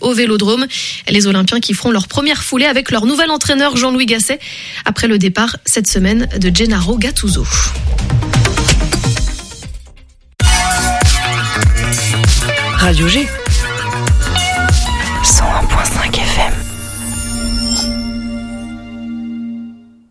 Au Vélodrome. Les Olympiens qui feront leur première foulée avec leur nouvel entraîneur Jean-Louis Gasset après le départ cette semaine de Gennaro Gattuso. Radio G.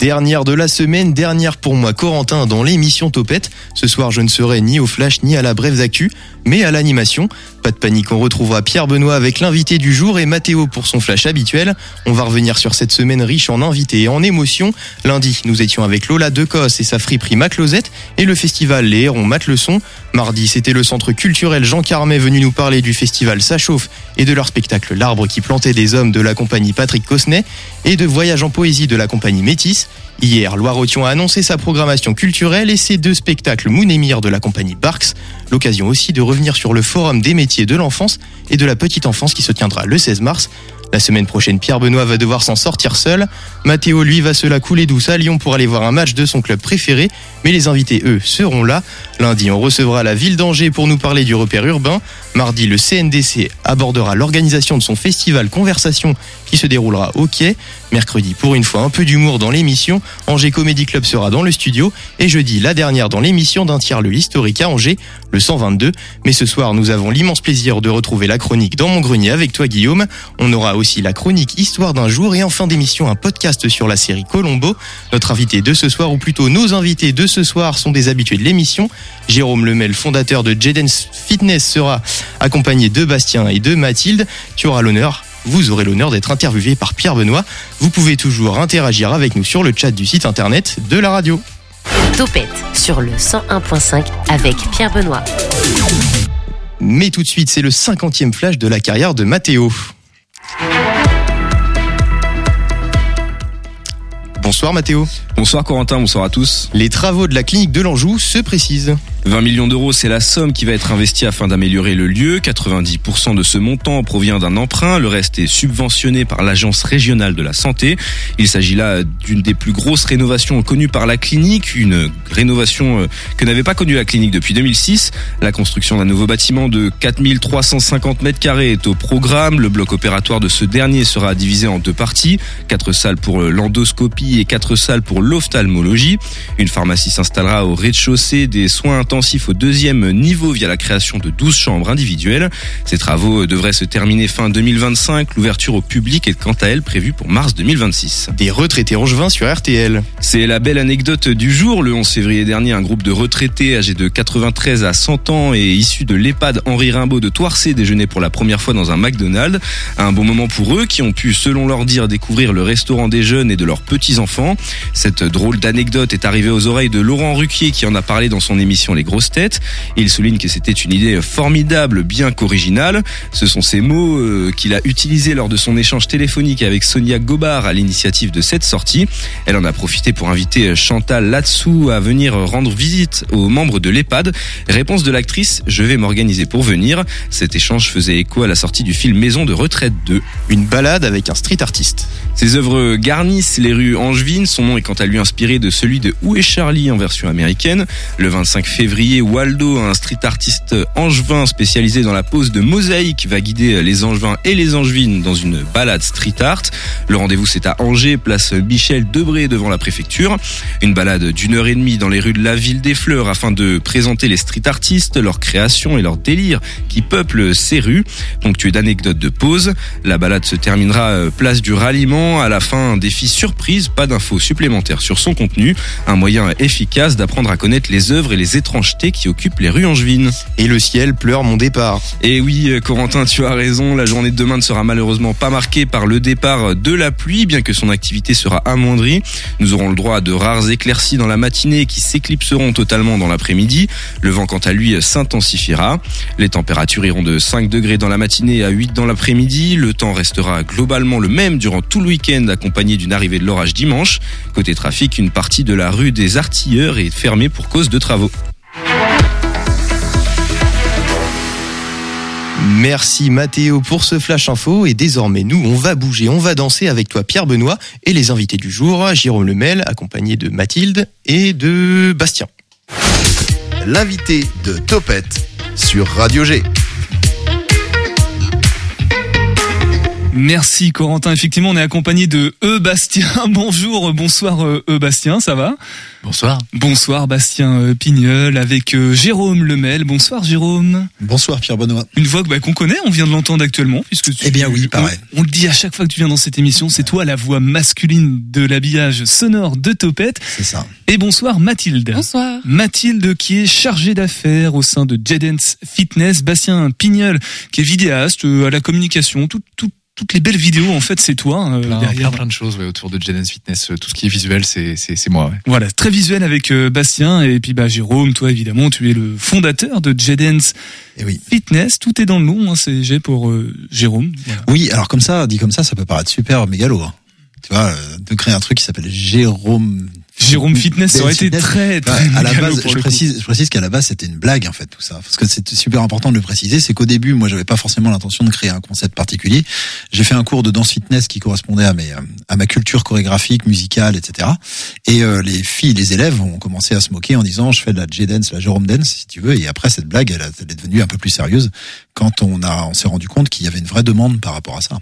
Dernière de la semaine, dernière pour moi Corentin dans l'émission Topette. Ce soir je ne serai ni au flash ni à la brève actu, mais à l'animation. Pas de panique, on retrouvera Pierre Benoît avec l'invité du jour et Mathéo pour son flash habituel. On va revenir sur cette semaine riche en invités et en émotions. Lundi, nous étions avec Lola Decosse et sa friperie Maclosette et le festival Les Hérons Mateleçon. Mardi, c'était le centre culturel Jean Carmet venu nous parler du festival Ça chauffe et de leur spectacle L'arbre qui plantait des hommes de la compagnie Patrick Cosnet et de Voyage en poésie de la compagnie Métis. Hier, Loire-Othion a annoncé sa programmation culturelle et ses deux spectacles Mounémir de la compagnie Barks. L'occasion aussi de revenir sur le forum des métiers de l'enfance et de la petite enfance qui se tiendra le 16 mars. La semaine prochaine, Pierre Benoît va devoir s'en sortir seul. Mathéo, lui, va se la couler douce à Lyon pour aller voir un match de son club préféré. Mais les invités, eux, seront là. Lundi, on recevra la ville d'Angers pour nous parler du repère urbain. Mardi, le CNDC abordera l'organisation de son festival Conversation qui se déroulera au quai. Mercredi, pour une fois, un peu d'humour dans l'émission. Angers Comedy Club sera dans le studio. Et jeudi, la dernière dans l'émission d'un tiers le historique à Angers, le 122. Mais ce soir, nous avons l'immense plaisir de retrouver la chronique dans mon grenier avec toi, Guillaume. On aura aussi la chronique Histoire d'un jour et en fin d'émission, un podcast sur la série Colombo. Notre invité de ce soir, ou plutôt nos invités de ce soir, sont des habitués de l'émission. Jérôme Lemel, fondateur de Jedens Fitness, sera accompagné de Bastien et de Mathilde. Tu auras l'honneur vous aurez l'honneur d'être interviewé par Pierre Benoît. Vous pouvez toujours interagir avec nous sur le chat du site internet de la radio. Topette sur le 101.5 avec Pierre Benoît. Mais tout de suite, c'est le 50e flash de la carrière de Mathéo. Bonsoir Mathéo. Bonsoir Corentin, bonsoir à tous. Les travaux de la clinique de l'Anjou se précisent. 20 millions d'euros, c'est la somme qui va être investie afin d'améliorer le lieu. 90% de ce montant provient d'un emprunt. Le reste est subventionné par l'Agence régionale de la santé. Il s'agit là d'une des plus grosses rénovations connues par la clinique. Une rénovation euh, que n'avait pas connue la clinique depuis 2006. La construction d'un nouveau bâtiment de 4350 mètres carrés est au programme. Le bloc opératoire de ce dernier sera divisé en deux parties. Quatre salles pour l'endoscopie et quatre salles pour l'ophtalmologie. Une pharmacie s'installera au rez-de-chaussée des soins intensif au deuxième niveau via la création de 12 chambres individuelles. Ces travaux devraient se terminer fin 2025. L'ouverture au public est quant à elle prévue pour mars 2026. Des retraités angevins sur RTL. C'est la belle anecdote du jour. Le 11 février dernier, un groupe de retraités âgés de 93 à 100 ans et issus de l'EHPAD Henri Rimbaud de Toircé déjeuner pour la première fois dans un McDonald's. Un bon moment pour eux qui ont pu, selon leur dire, découvrir le restaurant des jeunes et de leurs petits-enfants. Cette drôle d'anecdote est arrivée aux oreilles de Laurent Ruquier qui en a parlé dans son émission Les Grosses Têtes. Il souligne que c'était une idée formidable, bien qu'originale. Ce sont ces mots euh, qu'il a utilisés lors de son échange téléphonique avec Sonia Gobard à l'initiative de cette sortie. Elle en a profité pour inviter Chantal Latsou à venir rendre visite aux membres de l'EHPAD. Réponse de l'actrice, je vais m'organiser pour venir. Cet échange faisait écho à la sortie du film Maison de retraite 2. Une balade avec un street artiste. Ses œuvres garnissent les rues angevines. Son nom est quant à lui inspiré de celui de Où est Charlie en version américaine? Le 25 février, Waldo, un street artiste angevin spécialisé dans la pose de mosaïque, va guider les angevins et les angevines dans une balade street art. Le rendez-vous c'est à Angers, place Michel Debré devant la préfecture. Une balade d'une heure et demie dans les rues de la ville des fleurs afin de présenter les street artistes, leurs créations et leurs délires qui peuplent ces rues. Ponctué d'anecdotes de pause. La balade se terminera euh, place du ralliement. À la fin, un défi surprise, pas d'infos supplémentaires. sur son contenu, un moyen efficace d'apprendre à connaître les œuvres et les étrangetés qui occupent les rues angevines. Et le ciel pleure mon départ. Et oui, euh, Corentin, tu as raison, la journée de demain ne sera malheureusement pas marquée par le départ de la pluie, bien que son activité sera amoindrie. Nous aurons le droit à de rares éclaircies dans la matinée qui s'éclipseront totalement dans l'après-midi. Le vent, quant à lui, s'intensifiera. Les températures iront de 5 degrés dans la matinée à 8 dans l'après-midi. Le temps restera globalement le même durant tout le week-end, accompagné d'une arrivée de l'orage dimanche. Côté trafic, une partie de la rue des Artilleurs est fermée pour cause de travaux. Merci Mathéo pour ce flash info et désormais nous on va bouger, on va danser avec toi Pierre Benoît et les invités du jour, Jérôme Lemel accompagné de Mathilde et de Bastien. L'invité de Topette sur Radio G. Merci Corentin. Effectivement, on est accompagné de E Bastien. Bonjour, bonsoir E Bastien, ça va? Bonsoir. Bonsoir Bastien euh, Pignol avec euh, Jérôme Lemel. Bonsoir Jérôme. Bonsoir Pierre Benoît. Une voix que, bah, qu'on connaît, on vient de l'entendre actuellement puisque tu, Eh bien oui, pareil. On, on le dit à chaque fois que tu viens dans cette émission, c'est toi la voix masculine de l'habillage sonore de Topette. C'est ça. Et bonsoir Mathilde. Bonsoir. Mathilde qui est chargée d'affaires au sein de Jedens Fitness. Bastien Pignol qui est vidéaste à la communication. Tout, tout, toutes les belles vidéos, en fait, c'est toi euh, Plein, derrière. plein, plein de choses ouais, autour de Jedens Fitness. Euh, Tout ce qui est visuel, c'est c'est moi. Ouais. Voilà, très visuel avec euh, Bastien et puis bah Jérôme, toi évidemment, tu es le fondateur de Jedens Et oui. Fitness. Tout est dans le nom, hein, c'est G pour euh, Jérôme. Voilà. Oui, alors comme ça, dit comme ça, ça peut paraître super mégalo. hein. Tu vois, de créer un truc qui s'appelle Jérôme. Jérôme Fitness, ça aurait été très très à la base, je précise, je précise qu'à la base c'était une blague en fait tout ça, parce que c'est super important de le préciser. C'est qu'au début, moi, j'avais pas forcément l'intention de créer un concept particulier. J'ai fait un cours de danse fitness qui correspondait à mes à ma culture chorégraphique, musicale, etc. Et euh, les filles, les élèves ont commencé à se moquer en disant je fais de la J-dance, la Jérôme dance, si tu veux. Et après cette blague, elle, a- elle est devenue un peu plus sérieuse quand on a on s'est rendu compte qu'il y avait une vraie demande par rapport à ça.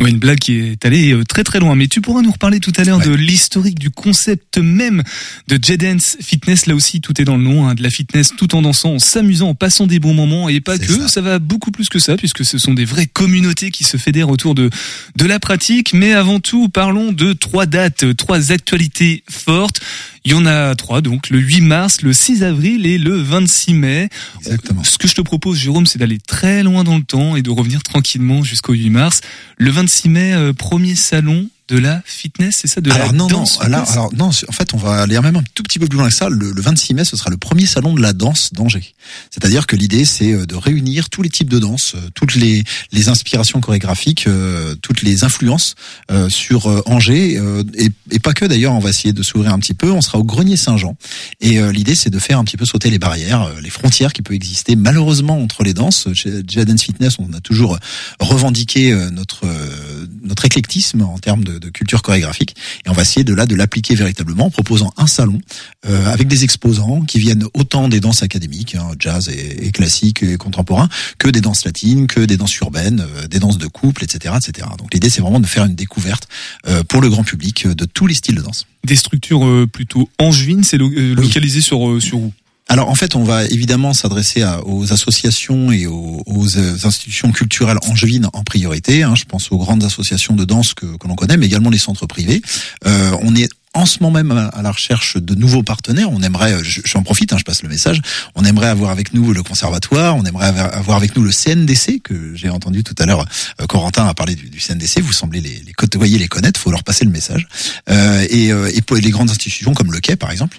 Ouais, une blague qui est allée euh, très très loin. Mais tu pourras nous reparler tout à l'heure Ouais. de l'historique du concept même de Jedens Fitness. Là aussi, tout est dans le nom, hein, de la fitness tout en dansant, en s'amusant, en passant des bons moments et pas que. Ça. ça. va beaucoup plus que ça puisque ce sont des vraies communautés qui se fédèrent autour de de la pratique. Mais avant tout, parlons de trois dates, euh, trois actualités fortes. Il y en a trois, donc le 8 mars, le 6 avril et le 26 mai. Exactement. Ce que je te propose, Jérôme, c'est d'aller très loin dans le temps et de revenir tranquillement jusqu'au 8 mars. Le 26 mai, euh, premier salon de la fitness, c'est ça, de alors la non, danse non, alors, alors non, en fait, on va aller même un tout petit peu plus loin que ça. Le, le 26 mai, ce sera le premier salon de la danse d'Angers. C'est-à-dire que l'idée, c'est euh, de réunir tous les types de danse, euh, toutes les, les inspirations chorégraphiques, euh, toutes les influences euh, sur euh, Angers, et, et pas que d'ailleurs. On va essayer de s'ouvrir un petit peu. On sera au Grenier Saint-Jean, et l'idée, c'est de faire un petit peu sauter les barrières, les frontières qui peuvent exister malheureusement entre les danses. Chez Jadance Fitness, on a toujours revendiqué notre euh, notre éclectisme en termes de, de culture chorégraphique. Et on va essayer de là de l'appliquer véritablement en proposant un salon euh, avec des exposants qui viennent autant des danses académiques, hein, jazz et, et classique et contemporain, que des danses latines, que des danses urbaines, euh, des danses de couple, etc., etc. Donc l'idée c'est vraiment de faire une découverte euh, pour le grand public euh, de tous les styles de danse. Des structures euh, plutôt angevines, c'est lo- euh, Oui. localisé sur sur où? Alors en fait, on va évidemment s'adresser aux associations et aux, euh, institutions culturelles angevines en priorité. hein. je pense aux grandes associations de danse que, que l'on connaît, mais également les centres privés. Euh, on est en ce moment même à la recherche de nouveaux partenaires. On aimerait, euh, je- j'en profite, hein, je passe le message. On aimerait avoir avec nous le conservatoire, on aimerait avoir avec nous le CNDC que j'ai entendu tout à l'heure. euh, Corentin a parlé du, CNDC. Vous semblez les, les côtoyer, les connaître. Faut leur passer le message. Euh, et, et les grandes institutions comme le Quai, par exemple.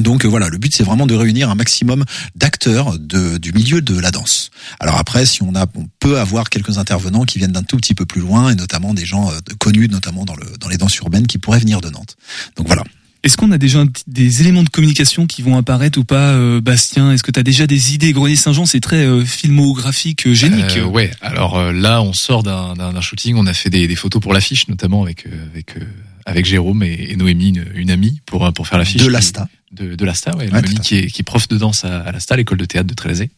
Donc euh, voilà, le but c'est vraiment de réunir un maximum d'acteurs de, du milieu de la danse. Alors après, si on a, on peut avoir quelques intervenants qui viennent d'un tout petit peu plus loin, et notamment des gens euh, connus, notamment dans, le, dans les danses urbaines, qui pourraient venir de Nantes. Donc voilà. Est-ce qu'on a déjà un des éléments de communication qui vont apparaître ou pas, euh, Bastien? Est-ce que tu as déjà des idées? Grenier Saint-Jean, c'est très euh, filmographique, euh, génique. Euh, ouais. Alors euh, là, on sort d'un shooting. On a fait des, des photos pour l'affiche, notamment avec euh, avec euh, avec Jérôme et, et Noémie, une, une amie, pour pour faire l'affiche. De qui- l'Asta. De, de l'Asta, ouais. Ouais, à qui est qui est prof de danse à, à l'Asta, l'école de théâtre de Trélazé.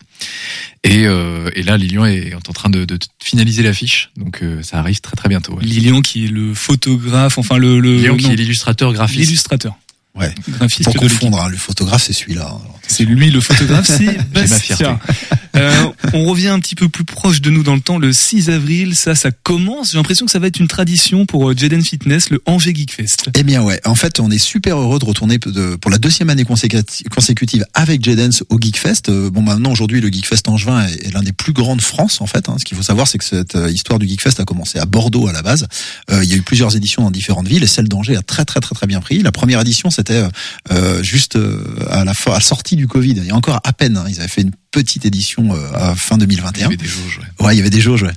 Et euh, et là, Lilian est en train de, de finaliser l'affiche, donc euh, ça arrive très très bientôt. Ouais. Lilian qui est le photographe, enfin le, le Lilian qui est l'illustrateur graphiste l'illustrateur. Ouais. Pour confondre, hein, le photographe, c'est celui-là. hein. C'est lui le photographe, c'est. Bastien. Euh, on revient un petit peu plus proche de nous dans le temps, le 6 avril, ça, ça commence. J'ai l'impression que ça va être une tradition pour euh, Jaden Fitness, le Angers Geek Fest. Eh bien ouais, en fait on est super heureux de retourner pour la deuxième année consécutive avec J-Dance au Geekfest. Euh, Bon maintenant aujourd'hui le Geekfest Angevin est, est l'un des plus grands de France en fait. hein. Ce qu'il faut savoir c'est que cette histoire du Geekfest a commencé à Bordeaux à la base. Il y a eu plusieurs éditions dans différentes villes et celle d'Angers a très très très très bien pris. La première édition c'était euh, juste euh, à la à la sortie du Covid. Il y a encore à peine, hein. ils avaient fait une petite édition euh, à fin Il y 2021. avait des jauges, ouais. Ouais, il y avait des jauges, ouais.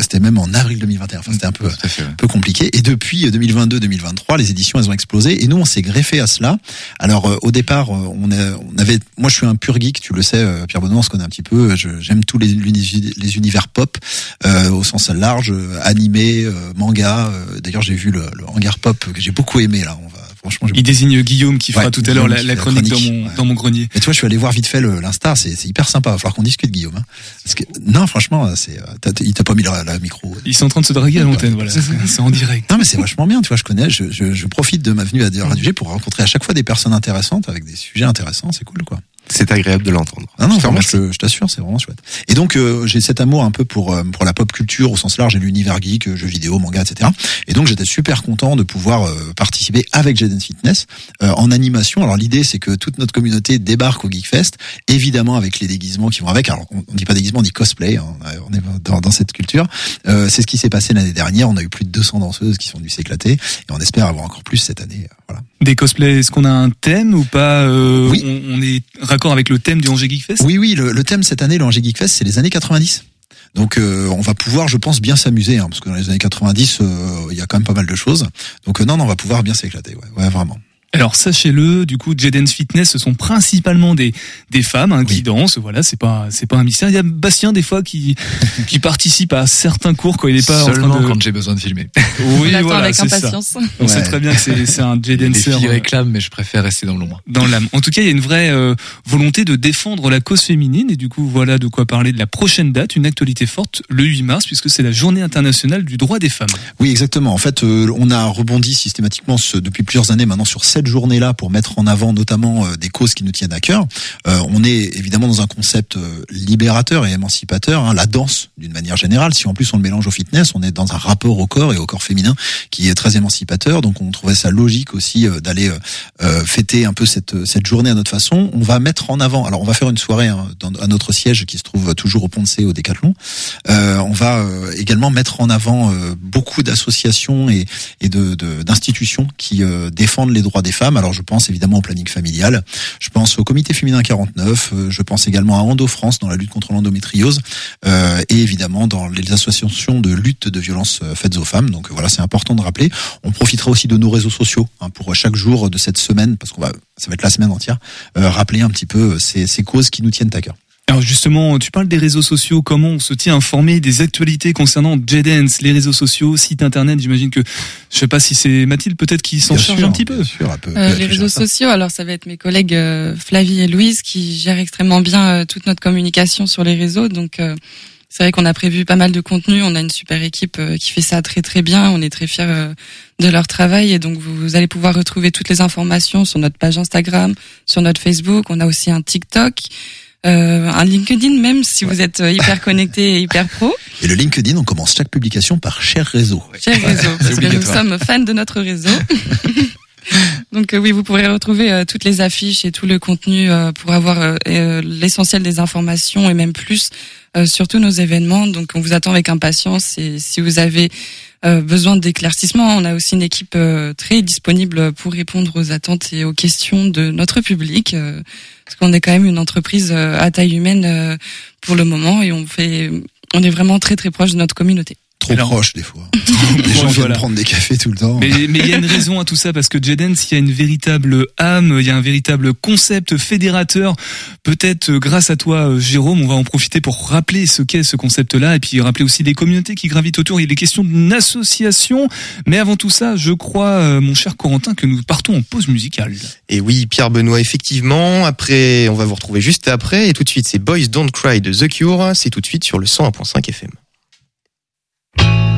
C'était même en avril 2021. Enfin, c'était un peu, fait, ouais. peu compliqué. Et depuis 2022-2023, les éditions elles ont explosé. Et nous, on s'est greffé à cela. Alors euh, au départ, on, a- on avait, moi, je suis un pur geek, tu le sais, Pierre Benoît, on se connaît un petit peu. J'aime tous les, les univers pop euh, au sens large, animé, euh, manga. D'ailleurs, j'ai vu le, le hangar pop que j'ai beaucoup aimé. Là, on va, franchement, Il désigne Guillaume qui fera Ouais, tout à l'heure la, chronique, dans, mon, ouais. dans mon grenier. Et tu vois, je suis allé voir vite fait le- l'Insta, c'est hyper sympa. Il va falloir qu'on discute, Guillaume. hein. Parce que, non, franchement, c'est, euh, il t'a pas mis la, la micro. Ils sont en train de se draguer à l'antenne, voilà. C'est c'est en direct. Non, mais c'est vachement bien. Tu vois, je connais, je, je, je profite de ma venue à Radio G pour rencontrer à chaque fois des personnes intéressantes avec des sujets intéressants. C'est cool, quoi. C'est agréable de l'entendre. Non, non, vraiment, je, je t'assure, c'est vraiment chouette. Et donc, euh, j'ai cet amour un peu pour euh, pour la pop culture au sens large et l'univers geek, euh, jeux vidéo, manga, etc. Et donc, j'étais super content de pouvoir euh, participer avec Jaden Fitness euh, en animation. Alors, l'idée, c'est que toute notre communauté débarque au Geekfest, évidemment avec les déguisements qui vont avec. Alors, on, on dit pas déguisement, on dit cosplay. hein. On est dans, dans cette culture. Euh, c'est ce qui s'est passé l'année dernière. On a eu plus de 200 danseuses qui sont venues s'éclater, et on espère avoir encore plus cette année. euh, Voilà. Des cosplays, est-ce qu'on a un thème ou pas euh, Oui. on, on est raccord avec le thème du Angers Geek Fest Oui, oui, le, thème cette année, le Angers Geek Fest, c'est les années 90. Donc euh, on va pouvoir, je pense, bien s'amuser, hein, parce que dans les années 90, euh, il y a quand même pas mal de choses. Donc euh, non, non, on va pouvoir bien s'éclater, ouais, vraiment. Alors sachez-le, du coup, Jaden's Fitness, ce sont principalement des des femmes hein, qui Oui. dansent. Voilà, c'est pas c'est pas un mystère. Il y a Bastien des fois qui qui participe à certains cours quand il est pas Seulement en train de. quand j'ai besoin de filmer. Oui, On voilà, avec c'est ça. impatience. On sait très bien que c'est c'est un Les Jadencer filles euh, réclament, mais je préfère rester dans l'ombre. dans l'âme. En tout cas, il y a une vraie euh, volonté de défendre la cause féminine et du coup, voilà de quoi parler de la prochaine date, une actualité forte, le 8 mars, puisque c'est la Journée internationale du droit des femmes. Oui, exactement. En fait, euh, on a rebondi systématiquement ce- depuis plusieurs années maintenant sur cette journée-là pour mettre en avant notamment euh, des causes qui nous tiennent à cœur. Euh, on est évidemment dans un concept euh, libérateur et émancipateur, hein, la danse d'une manière générale. Si en plus on le mélange au fitness, on est dans un rapport au corps et au corps féminin qui est très émancipateur. Donc on trouvait ça logique aussi d'aller fêter un peu cette, cette journée à notre façon. On va mettre en avant, alors on va faire une soirée hein, dans, à notre siège qui se trouve toujours au Pont de au Décathlon. Euh, on va également mettre en avant euh, beaucoup d'associations et, et de de- d'institutions qui défendent les droits des femmes. Alors je pense évidemment au planning familial, je pense au Comité féminin 49, euh, je pense également à Endo France dans la lutte contre l'endométriose euh, et évidemment dans les associations de lutte de violences euh, faites aux femmes. Donc euh, voilà, c'est important de rappeler. On profitera aussi de nos réseaux sociaux hein, pour chaque jour de cette semaine, parce qu'on va, ça va être la semaine entière, euh, rappeler un petit peu euh, ces, ces causes qui nous tiennent à cœur. Alors justement, tu parles des réseaux sociaux, comment on se tient informé des actualités concernant J-Dance, les réseaux sociaux, site internet, j'imagine que, je sais pas si c'est Mathilde peut-être qui s'en charge sûr, un petit peu. bien sûr, Euh, les réseaux ça. sociaux, alors ça va être mes collègues euh, Flavie et Louise qui gèrent extrêmement bien euh, toute notre communication sur les réseaux. Donc euh, c'est vrai qu'on a prévu pas mal de contenu. On a une super équipe euh, qui fait ça très très bien. On est très fiers euh, de leur travail et donc vous, vous allez pouvoir retrouver toutes les informations sur notre page Instagram, sur notre Facebook. On a aussi un TikTok. Euh, un LinkedIn même si vous êtes euh, hyper connecté et hyper pro. Et le LinkedIn, on commence chaque publication par cher réseau. Cher réseau, parce que nous sommes fans de notre réseau. Donc euh, oui, vous pourrez retrouver euh, toutes les affiches et tout le contenu euh, pour avoir l'essentiel des informations et même plus sur tous nos événements. Donc on vous attend avec impatience et si vous avez besoin d'éclaircissements, on a aussi une équipe euh, très disponible pour répondre aux attentes et aux questions de notre public. euh, parce qu'on est quand même une entreprise euh, à taille humaine euh, pour le moment et on fait, on est vraiment très très proche de notre communauté. Trop Alors- proche des fois. Les gens viennent Voilà. prendre des cafés tout le temps. Mais il y a une raison à tout ça parce que J-Dance, il y a une véritable âme, il y a un véritable concept fédérateur. Peut-être euh, grâce à toi, euh, Jérôme, on va en profiter pour rappeler ce qu'est ce concept-là et puis rappeler aussi des communautés qui gravitent autour. Il est question d'une association. Mais avant tout ça, je crois, euh, mon cher Corentin, que nous partons en pause musicale. Et oui, Pierre Benoît, effectivement. Après, on va vous retrouver juste après. Et tout de suite, c'est Boys Don't Cry de The Cure. C'est tout de suite sur le 101.5 FM. you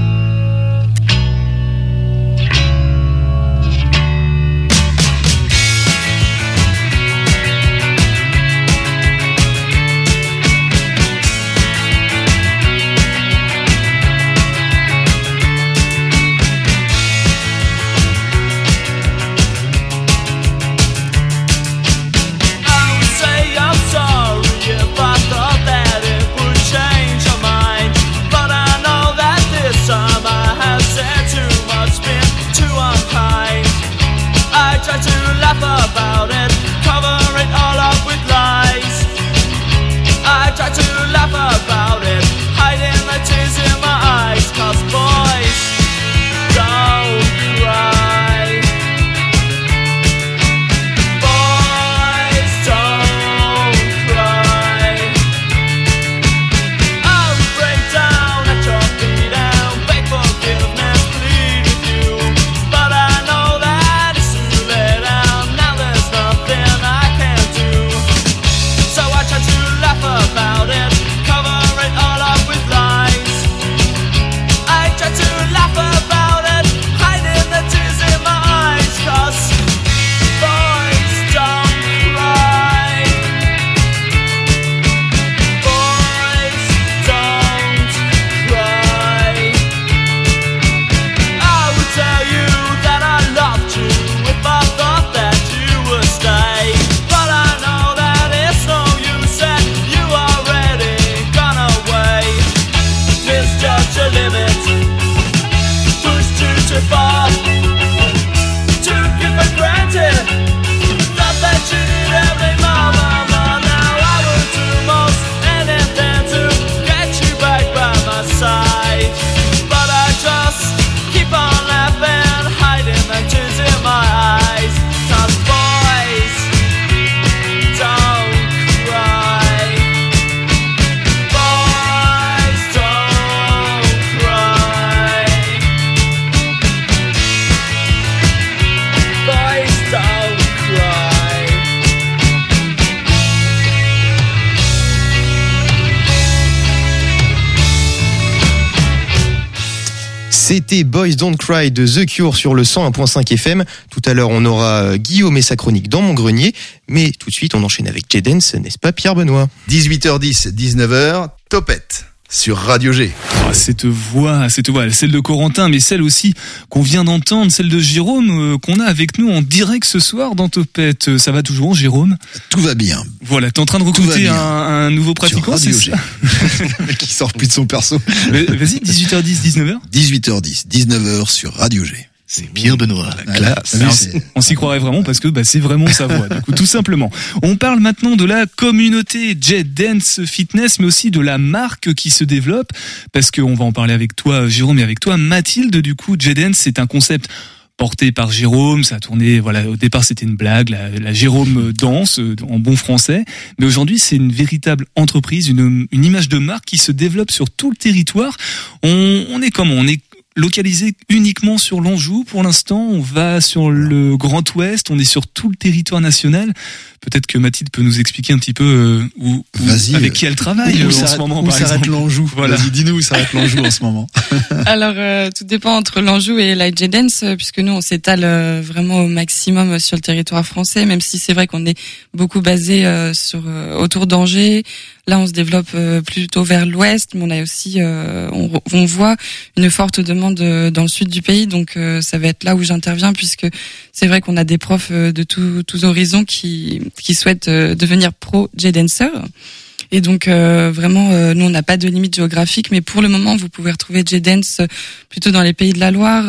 Don't Cry de The Cure sur le 101.5 FM. Tout à l'heure, on aura euh, Guillaume et sa chronique dans mon grenier. Mais tout de suite, on enchaîne avec J-Dance, n'est-ce pas Pierre Benoît 18h10, 19h, Topette sur Radio G. Ah, cette voix, cette voix, celle de Corentin, mais celle aussi qu'on vient d'entendre, celle de Jérôme, euh, qu'on a avec nous en direct ce soir dans Topette. Euh, Ça va toujours, Jérôme? Tout va bien. Voilà, t'es en train de recruter un, un nouveau pratiquant, Radio c'est G. ça? Qui sort plus de son perso. Mais Vas-y, 18h10, 19h 18h10, 19h sur Radio G. C'est Pierre Benoît. Vu, Alors, c'est- On s'y croirait vraiment parce que bah, c'est vraiment sa voix, du coup, tout simplement. On parle maintenant de la communauté Jet Dance Fitness, mais aussi de la marque qui se développe, parce qu'on va en parler avec toi, Jérôme, et avec toi, Mathilde. Du coup, Jet Dance, c'est un concept porté par Jérôme, ça a tourné, voilà, au départ c'était une blague, la, la Jérôme danse euh, en bon français, mais aujourd'hui c'est une véritable entreprise, une, une image de marque qui se développe sur tout le territoire. On, on est comment On est localisé uniquement sur l'Anjou pour l'instant. On va sur le Grand Ouest, on est sur tout le territoire national. Peut-être que Mathilde peut nous expliquer un petit peu euh, où, avec qui elle travaille Où euh, en ce s'arrête- moment. Où s'arrête l'Anjou Voilà. Vas-y, dis-nous où s'arrête l'Anjou en ce moment. Alors, euh, tout dépend entre l'Anjou et la J-Dance, euh, puisque nous, on s'étale euh, vraiment au maximum sur le territoire français, même si c'est vrai qu'on est beaucoup basé euh, sur euh, autour d'Angers. Là, on se développe euh, plutôt vers l'ouest, mais on a aussi, euh, on, voit une forte demande euh, dans le sud du pays, donc ça va être là où j'interviens, puisque c'est vrai qu'on a des profs de tous horizons qui qui souhaitent devenir pro J-Dancer. Et donc euh, vraiment, euh, nous on n'a pas de limite géographique, mais pour le moment, vous pouvez retrouver J-Dance plutôt dans les pays de la Loire.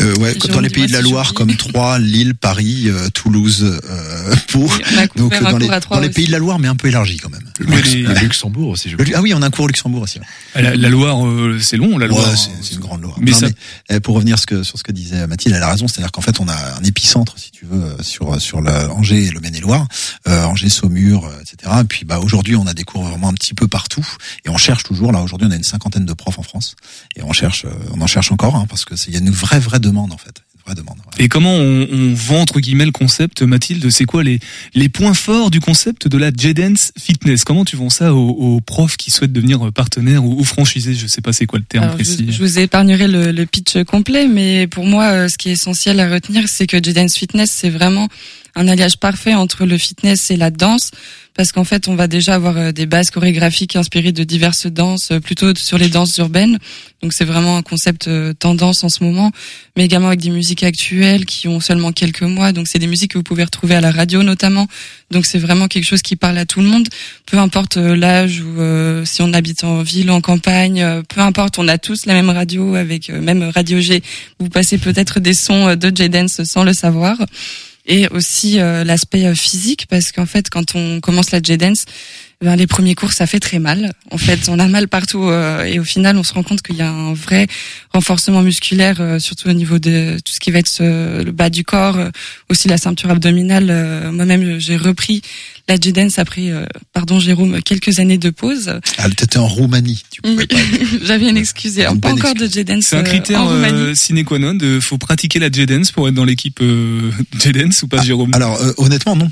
Euh, ouais, dans les pays de la Loire comme Troyes, Lille, Paris, euh, Toulouse, euh, Pau. Donc dans les, dans les pays de la Loire, mais un peu élargi quand même. Le, les- le Luxembourg aussi, je Le- crois. ah oui, on a un cours au Luxembourg aussi. ouais. La, la Loire, euh, c'est long, la Loire. Ouais, c'est une grande Loire. Mais Non, ça- mais, euh, pour revenir ce que, sur ce que disait Mathilde, elle a raison. C'est-à-dire qu'en fait, on a un épicentre, si tu veux, euh, sur sur la Angers et le Maine-et-Loire, euh, Angers, Saumur, etc. Et puis, bah aujourd'hui, on a des cours vraiment un petit peu partout, et on cherche toujours. Là, aujourd'hui, on a une cinquantaine de profs en France, et on cherche, on en cherche encore, hein, parce que c'est il y a une vraie vraie demande en fait, une vraie demande. ouais. Et comment on, on vend entre guillemets le concept, Mathilde? C'est quoi les, les points forts du concept de la J-Dance Fitness? Comment tu vends ça aux, aux profs qui souhaitent devenir partenaires ou, ou franchisés? Je sais pas c'est quoi le terme Alors, précis. je vous épargnerai le, le pitch complet, mais pour moi, euh, ce qui est essentiel à retenir, c'est que J-Dance Fitness, c'est vraiment un alliage parfait entre le fitness et la danse, parce qu'en fait, on va déjà avoir euh, des bases chorégraphiques inspirées de diverses danses, euh, plutôt sur les danses urbaines. Donc, c'est vraiment un concept euh, tendance en ce moment, mais également avec des musiques actuelles qui ont seulement quelques mois. Donc, c'est des musiques que vous pouvez retrouver à la radio notamment. Donc, c'est vraiment quelque chose qui parle à tout le monde, peu importe l'âge ou si on habite en ville ou en campagne, peu importe, on a tous la même radio avec même Radio G. Vous passez peut-être des sons de J-Dance sans le savoir. Et aussi euh, l'aspect euh, physique, parce qu'en fait, quand on commence la J-Dance, ben, les premiers cours, ça fait très mal. En fait, on a mal partout euh, et au final, on se rend compte qu'il y a un vrai renforcement musculaire, euh, surtout au niveau de tout ce qui va être euh, le bas du corps, euh, aussi la ceinture abdominale. Euh, Moi-même, j'ai repris la J-Dance après, euh, pardon Jérôme, quelques années de pause. Ah, t'étais en Roumanie. Tu pouvais Oui. pas. J'avais une excuse, Une pas encore de. J-Dance C'est un euh, critère en Roumanie. euh, sine qua non. De, faut pratiquer la J-Dance pour être dans l'équipe euh, J-Dance ou pas, Jérôme? Alors euh, honnêtement non.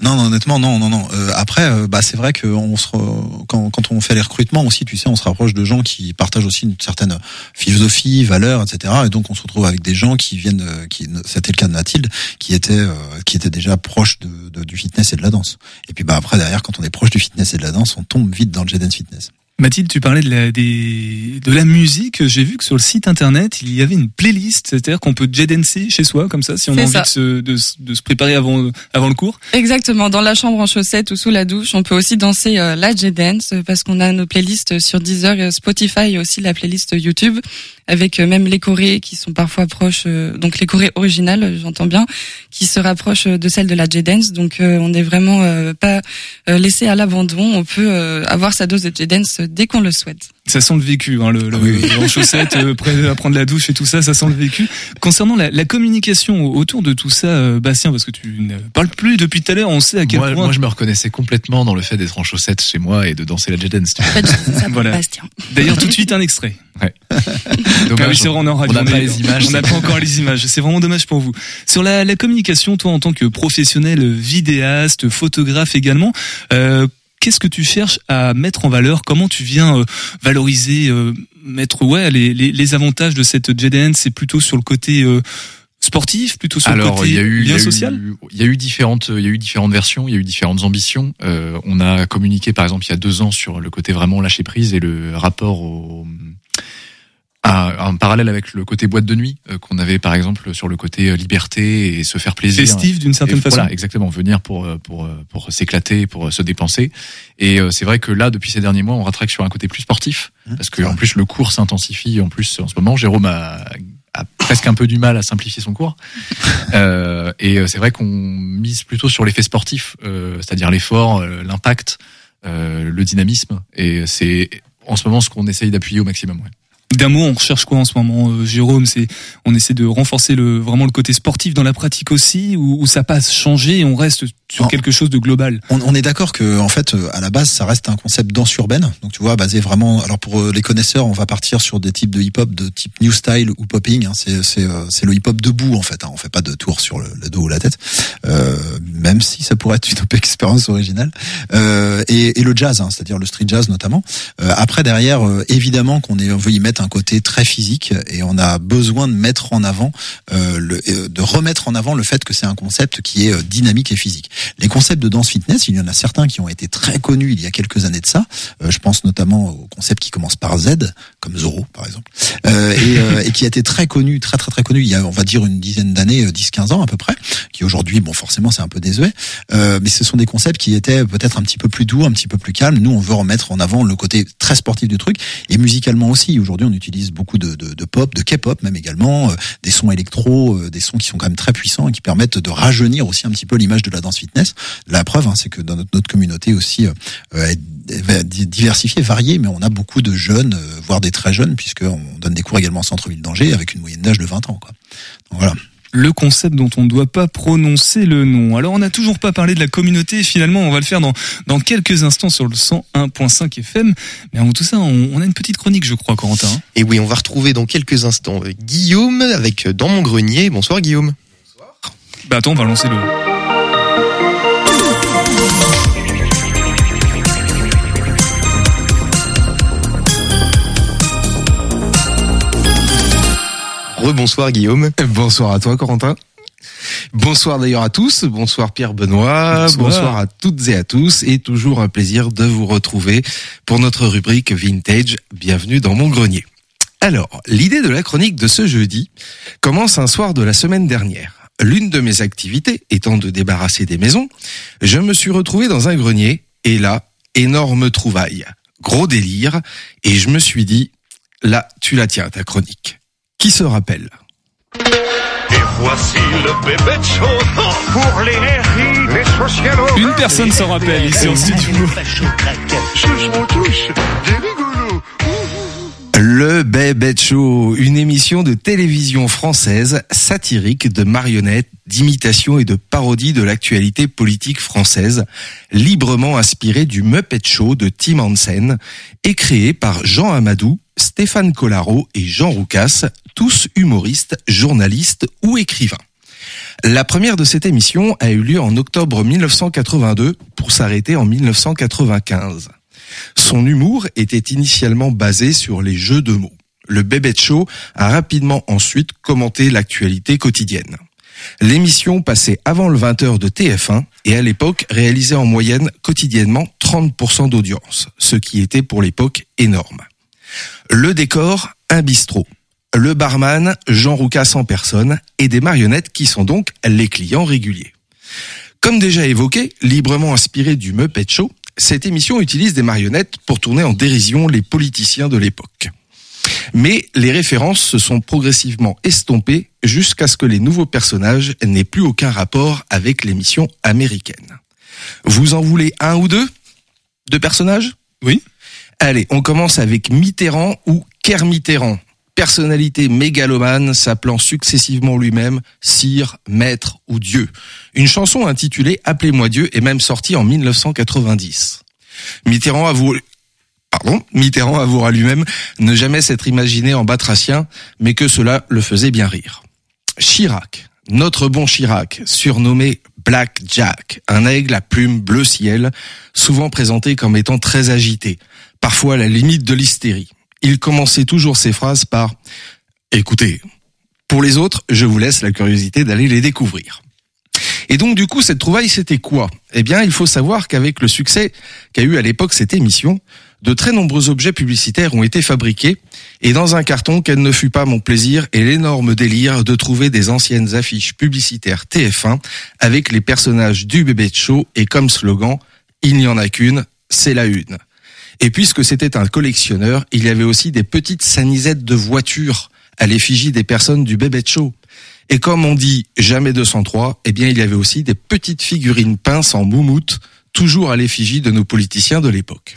Non, non, honnêtement, non, non, non. Euh, après, euh, bah, c'est vrai que on se re- quand, quand on fait les recrutements aussi, tu sais, on se rapproche de gens qui partagent aussi une certaine philosophie, valeurs, etc. Et donc, on se retrouve avec des gens qui viennent, euh, qui, c'était le cas de Mathilde, qui était, euh, qui était déjà proche de, de- du fitness et de la danse. Et puis, bah après, derrière, quand on est proche du fitness et de la danse, on tombe vite dans le J-Dance Fitness. Mathilde, tu parlais de la, des, de la musique. J'ai vu que sur le site internet, il y avait une playlist, c'est-à-dire qu'on peut j-dancer chez soi, comme ça, si on a envie de se, de, se- de se préparer avant, avant le cours. Exactement, dans la chambre en chaussettes ou sous la douche, on peut aussi danser euh, la J-Dance parce qu'on a nos playlists sur Deezer, euh, Spotify et aussi la playlist YouTube avec euh, même les chorés qui sont parfois proches, euh, donc les chorés originales, j'entends bien, qui se rapprochent euh, de celles de la J-Dance. Donc on n'est vraiment pas laissé à l'abandon, on peut avoir sa dose de J-Dance dès qu'on le souhaite. Ça sent le vécu, hein, le, le- Ah oui, en chaussettes, euh, prêt à prendre la douche et tout ça, ça sent le vécu. Concernant la, la communication autour de tout ça, euh, Bastien, parce que tu ne parles plus depuis tout à l'heure, on sait à quel Moi, point. moi, je me reconnaissais complètement dans le fait d'être en chaussettes chez moi et de danser la jet dance. tu En fait, je disais ça pour Voilà. Bastien. D'ailleurs, tout de suite un extrait. vois. Ah oui, c'est vrai, on n'a pas les images. On n'a pas encore les images. C'est vraiment dommage pour vous. Sur la, la communication, toi, en tant que professionnel, vidéaste, photographe également, euh, qu'est-ce que tu cherches à mettre en valeur? Comment tu viens euh, valoriser euh, mettre ouais les, les, les avantages de cette JDN, c'est plutôt sur le côté euh, sportif, plutôt sur le côté y a eu, il y lien a eu- social? il y a eu différentes, il y a eu différentes versions, il y a eu différentes ambitions. Euh, on a communiqué, par exemple, il y a deux ans sur le côté vraiment lâcher prise et le rapport au, un parallèle avec le côté boîte de nuit euh, qu'on avait, par exemple, sur le côté euh, liberté et se faire plaisir. Festif d'une certaine Et façon. Voilà, exactement. Venir pour euh, pour pour s'éclater, pour se dépenser. Et euh, c'est vrai que là, depuis ces derniers mois, on rattraque sur un côté plus sportif, parce que en plus le cours s'intensifie. En plus, en ce moment, Jérôme a, a presque un peu du mal à simplifier son cours. Euh, et c'est vrai qu'on mise plutôt sur l'effet sportif, euh, c'est-à-dire l'effort, euh, l'impact, euh, le dynamisme. Et c'est en ce moment ce qu'on essaye d'appuyer au maximum. ouais. D'un mot, on recherche quoi en ce moment, euh, Jérôme? C'est on essaie de renforcer le vraiment le côté sportif dans la pratique aussi, ou, ou ça passe changer et on reste sur quelque chose de global? On, on est d'accord que en fait euh, à la base ça reste un concept danse urbaine. Donc tu vois basé vraiment alors pour euh, les connaisseurs on va partir sur des types de hip hop de type new style ou popping hein, c'est c'est euh, c'est le hip hop debout en fait hein, on fait pas de tour sur le, le dos ou la tête. Euh, même si ça pourrait être une expérience originale. Euh, et, et le jazz hein, c'est-à-dire le street jazz notamment. Euh, après derrière euh, évidemment qu'on est on veut y mettre un côté très physique et on a besoin de mettre en avant euh, le, euh, de remettre en avant le fait que c'est un concept qui est euh, dynamique et physique les concepts de danse fitness, il y en a certains qui ont été très connus il y a quelques années de ça. Je pense notamment au concept qui commence par Z, comme Zorro par exemple, et, qui a été très connu, très très très connu il y a on va dire une dizaine d'années, euh, 10-15 ans à peu près, qui aujourd'hui, bon forcément c'est un peu désuet, mais ce sont des concepts qui étaient peut-être un petit peu plus doux, un petit peu plus calmes. Nous on veut remettre en avant le côté très sportif du truc et musicalement aussi. Aujourd'hui on utilise beaucoup de, de, de pop, de K-pop même également, euh, des sons électro, euh, des sons qui sont quand même très puissants et qui permettent de rajeunir aussi un petit peu l'image de la danse fitness. La preuve, hein, c'est que dans notre, notre communauté aussi euh, euh, est di- diversifiée, variée, mais on a beaucoup de jeunes, euh, voire des très jeunes, puisqu'on donne des cours également en centre-ville d'Angers avec une moyenne d'âge de 20 ans. Quoi. Donc voilà. Le concept dont on ne doit pas prononcer le nom. Alors on n'a toujours pas parlé de la communauté, finalement on va le faire dans, dans quelques instants sur le 101.5 FM. Mais avant tout ça, on, on a une petite chronique je crois Corentin. Et oui, on va retrouver dans quelques instants euh, Guillaume avec euh, Dans mon grenier. Bonsoir Guillaume. Bah attends, on va lancer le... Rebonsoir Guillaume. Bonsoir à toi, Corentin. Bonsoir d'ailleurs à tous. Bonsoir Pierre Benoît. Bonsoir. Bonsoir. à toutes et à tous. Et toujours un plaisir de vous retrouver pour notre rubrique Vintage. Bienvenue dans mon grenier. Alors, l'idée de la chronique de ce jeudi commence un soir de la semaine dernière. L'une de mes activités étant de débarrasser des maisons, je me suis retrouvé dans un grenier et là, énorme trouvaille. Gros délire. Et je me suis dit, là, tu la tiens, ta chronique. Qui se rappelle Voici le bébé de chaud pour l'énergie, les socialos. Une personne s'en rappelle ici en studio. Le Bébête Show, une émission de télévision française satirique de marionnettes, d'imitation et de parodie de l'actualité politique française, librement inspirée du Muppet Show de Tim Hansen et créée par Jean Amadou, Stéphane Collaro et Jean Roucas, tous humoristes, journalistes ou écrivains. La première de cette émission a eu lieu en octobre 1982 pour s'arrêter en 1995. Son humour était initialement basé sur les jeux de mots. Le Bébête Show a rapidement ensuite commenté l'actualité quotidienne. L'émission passait avant le 20h de TF1 et à l'époque réalisait en moyenne quotidiennement 30% d'audience, ce qui était pour l'époque énorme. Le décor, un bistrot. Le barman, Jean Roucas en personne, et des marionnettes qui sont donc les clients réguliers. Comme déjà évoqué, librement inspiré du Muppet Show, cette émission utilise des marionnettes pour tourner en dérision les politiciens de l'époque. Mais les références se sont progressivement estompées jusqu'à ce que les nouveaux personnages n'aient plus aucun rapport avec l'émission américaine. Vous en voulez un ou deux de personnages? Oui. Allez, on commence avec Mitterrand ou Kermitterrand. Personnalité mégalomane s'appelant successivement lui-même Sire, Maître ou Dieu. Une chanson intitulée Appelez-moi Dieu est même sortie en 1990. Mitterrand avoue, pardon, Mitterrand avouera lui-même ne jamais s'être imaginé en batracien, mais que cela le faisait bien rire. Chirac, notre bon Chirac, surnommé Black Jack, un aigle à plumes bleu ciel, souvent présenté comme étant très agité, parfois à la limite de l'hystérie. Il commençait toujours ses phrases par Écoutez, pour les autres, je vous laisse la curiosité d'aller les découvrir. Et donc du coup, cette trouvaille, c'était quoi? Eh bien, il faut savoir qu'avec le succès qu'a eu à l'époque cette émission, de très nombreux objets publicitaires ont été fabriqués, et dans un carton, quel ne fut pas mon plaisir et l'énorme délire de trouver des anciennes affiches publicitaires TF1 avec les personnages du bébé de show et comme slogan, il n'y en a qu'une, c'est la une. Et puisque c'était un collectionneur, il y avait aussi des petites sanisettes de voitures à l'effigie des personnes du bébé de show. Et comme on dit jamais 203, eh bien il y avait aussi des petites figurines pinces en moumoute, toujours à l'effigie de nos politiciens de l'époque.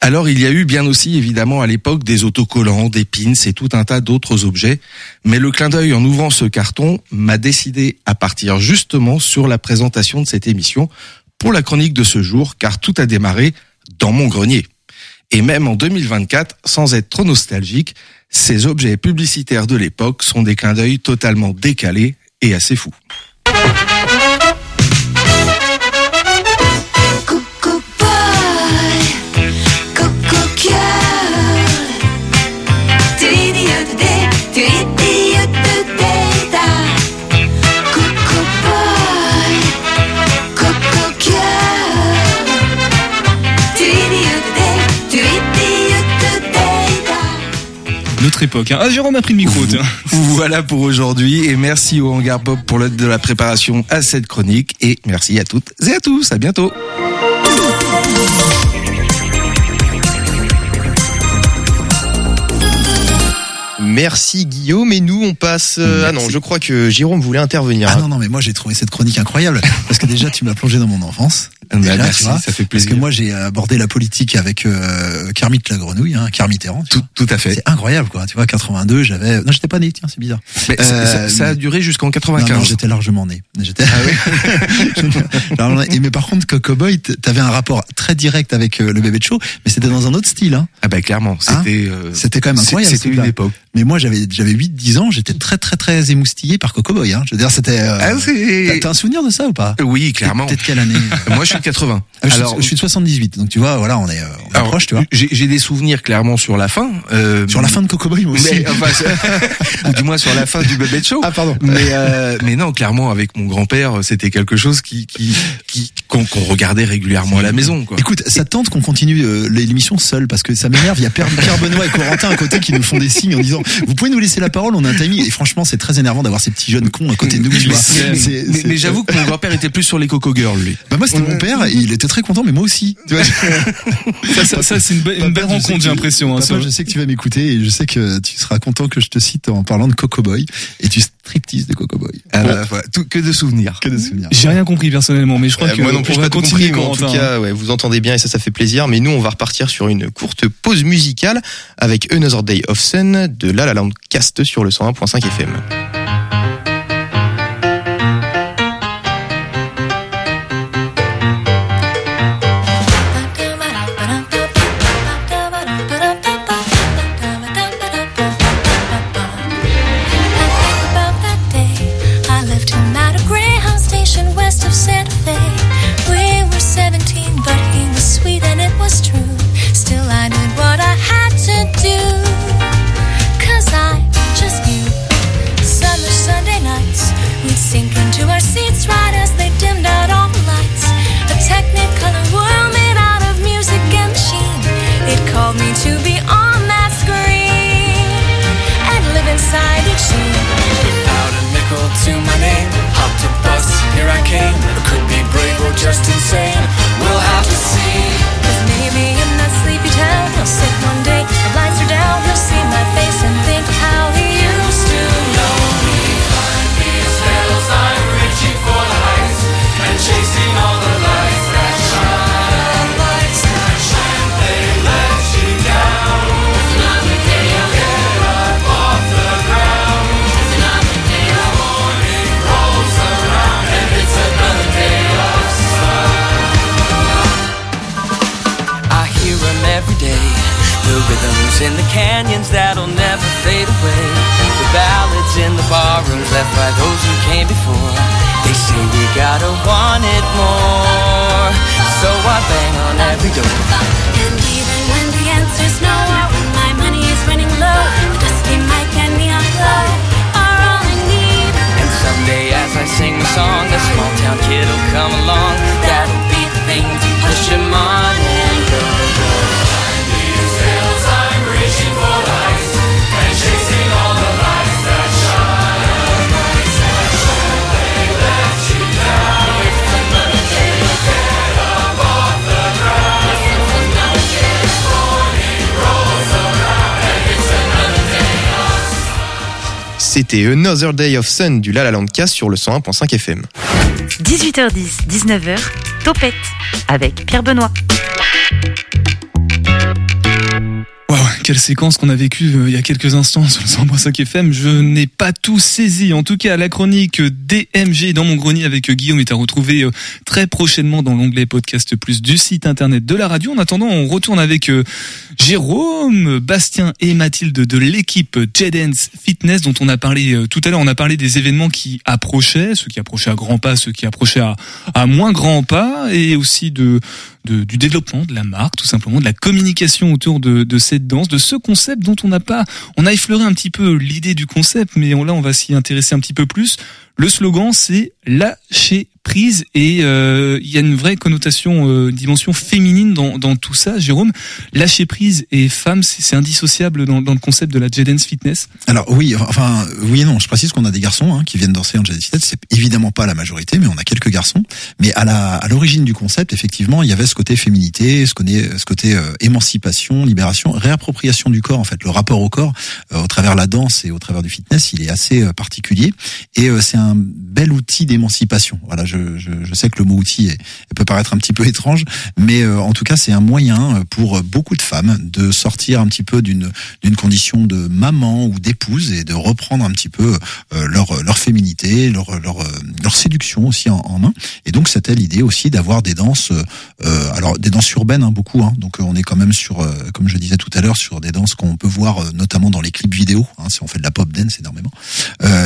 Alors il y a eu bien aussi évidemment à l'époque des autocollants, des pins et tout un tas d'autres objets, mais le clin d'œil en ouvrant ce carton m'a décidé à partir justement sur la présentation de cette émission pour la chronique de ce jour, car tout a démarré dans mon grenier. Et même en 2024, sans être trop nostalgique, ces objets publicitaires de l'époque sont des clins d'œil totalement décalés et assez fous. Époque. Hein. Ah, Jérôme a pris le micro. tiens. Voilà pour aujourd'hui et merci au Hangar Pop pour l'aide de la préparation à cette chronique et merci à toutes et à tous. À bientôt. Merci Guillaume et nous on passe. euh, ah non, je crois que Jérôme voulait intervenir. Ah non, non, mais moi j'ai trouvé cette chronique incroyable parce que déjà tu m'as plongé dans mon enfance. Bah, merci, vois, ça fait Parce plaisir. que moi j'ai abordé la politique avec euh, Kermit la grenouille, hein, Kermit Errant. Tout, tout à fait. C'est incroyable quoi. Tu vois, 82, j'avais. Non, j'étais pas né. Tiens, c'est bizarre. Mais ça- Euh, ça, ça a duré jusqu'en Non, 95. non, j'étais largement né. J'étais. Ah et mais par contre, Coco Boy, t'avais un rapport très direct avec euh, le bébé de show, mais c'était dans un autre style. Hein. Ah bah clairement, c'était euh, C'était quand même incroyable. C'était une époque. Mais moi, j'avais j'avais 8 10 ans, j'étais très très très émoustillé par Coco Boy hein. Je veux dire, c'était euh, Ah, c'est- t'as- T'as un souvenir de ça ou pas? Oui, clairement. Peut-être quelle année? Moi, je suis de 80. Ah, je, suis- Alors, je suis de 78. Donc tu vois, voilà, on est euh, on est alors, proche, tu vois. J'ai des souvenirs clairement sur la fin. euh, Sur la fin de Coco Boy moi aussi. Mais, enfin, ou du moins sur la fin du bébé de show. Ah pardon. Mais euh, mais non, clairement avec mon grand-père, c'était quelque chose qui qui qui qu'on regardait régulièrement à la maison quoi. Écoute, ça tente qu'on continue euh, l'émission seul parce que ça m'énerve. Il y a Pierre, Pierre Benoît et Corentin à côté qui nous font des signes en disant Vous pouvez nous laisser la parole, on a un timing. Et franchement, c'est très énervant d'avoir ces petits jeunes cons à côté de nous. Mais, mais j'avoue que mon grand-père était plus sur les Coco Girls lui. Bah moi c'était mon père, et il était très content, mais moi aussi. Tu vois. Ça, ça, ça, c'est une, be- une belle rencontre, j'ai tu- l'impression. hein, je sais que tu vas m'écouter et je sais que tu seras content que je te cite en parlant de Coco Boy et du striptease de Coco Boy. Ah bah, voilà, tout, que de souvenirs. Que de souvenirs. J'ai rien compris personnellement, mais je crois Euh, que moi non plus, on je va continuer. compris, mais en tout cas, ouais, vous entendez bien et ça, ça fait plaisir. Mais nous, on va repartir sur une courte pause musicale avec Another Day of Sun de La La Land Cast sur le 101.5 FM. we do. And even when the answer's no, or when my money is running low. The dusty mic and neon glow are all I need. And someday, as I sing a song, a small town kid'll come along. C'était Another Day of Sun du La La Land sur le 101.5 FM. 18h10, 19h, Topette avec Pierre Benoît. Quelle séquence qu'on a vécue euh, il y a quelques instants sur le 100.5 FM. Je n'ai pas tout saisi. En tout cas, la chronique DMG dans mon grenier avec euh, Guillaume est à retrouver euh, très prochainement dans l'onglet Podcast Plus du site internet de la radio. En attendant, on retourne avec Jérôme, Bastien et Mathilde de l'équipe Jedens Fitness dont on a parlé tout à l'heure. On a parlé des événements qui approchaient, ceux qui approchaient à grands pas, ceux qui approchaient à, à moins grands pas et aussi de, de- du développement de la marque, tout simplement, de la communication autour de, de cette danse, ce concept dont on n'a pas, on a effleuré un petit peu l'idée du concept, mais là on va s'y intéresser un petit peu plus. Le slogan c'est lâcher prise et euh, il y a une vraie connotation, euh, dimension féminine dans, dans tout ça. Jérôme, lâcher prise et femme, c'est indissociable dans, dans le concept de la Jedens Fitness. Alors oui, enfin oui et non. Je précise qu'on a des garçons hein, qui viennent danser en jazz fitness. C'est évidemment pas la majorité, mais on a quelques garçons. Mais à la à l'origine du concept, effectivement, il y avait ce côté féminité, ce côté euh, émancipation, libération, réappropriation du corps. En fait, le rapport au corps, euh, au travers la danse et au travers du fitness, il est assez euh, particulier et c'est un bel outil d'émancipation. Voilà, je, je, je sais que le mot outil est, peut paraître un petit peu étrange, mais euh, en tout cas, c'est un moyen euh, pour beaucoup de femmes de sortir un petit peu d'une d'une condition de maman ou d'épouse et de reprendre un petit peu euh, leur leur féminité, leur leur euh, leur séduction aussi en, en main. Et donc c'était l'idée aussi d'avoir des danses, euh, alors des danses urbaines hein, beaucoup. Hein, donc on est quand même sur, euh, comme je disais tout à l'heure, sur des danses qu'on peut voir notamment dans les clips vidéo. Hein, si on fait de la pop dance énormément.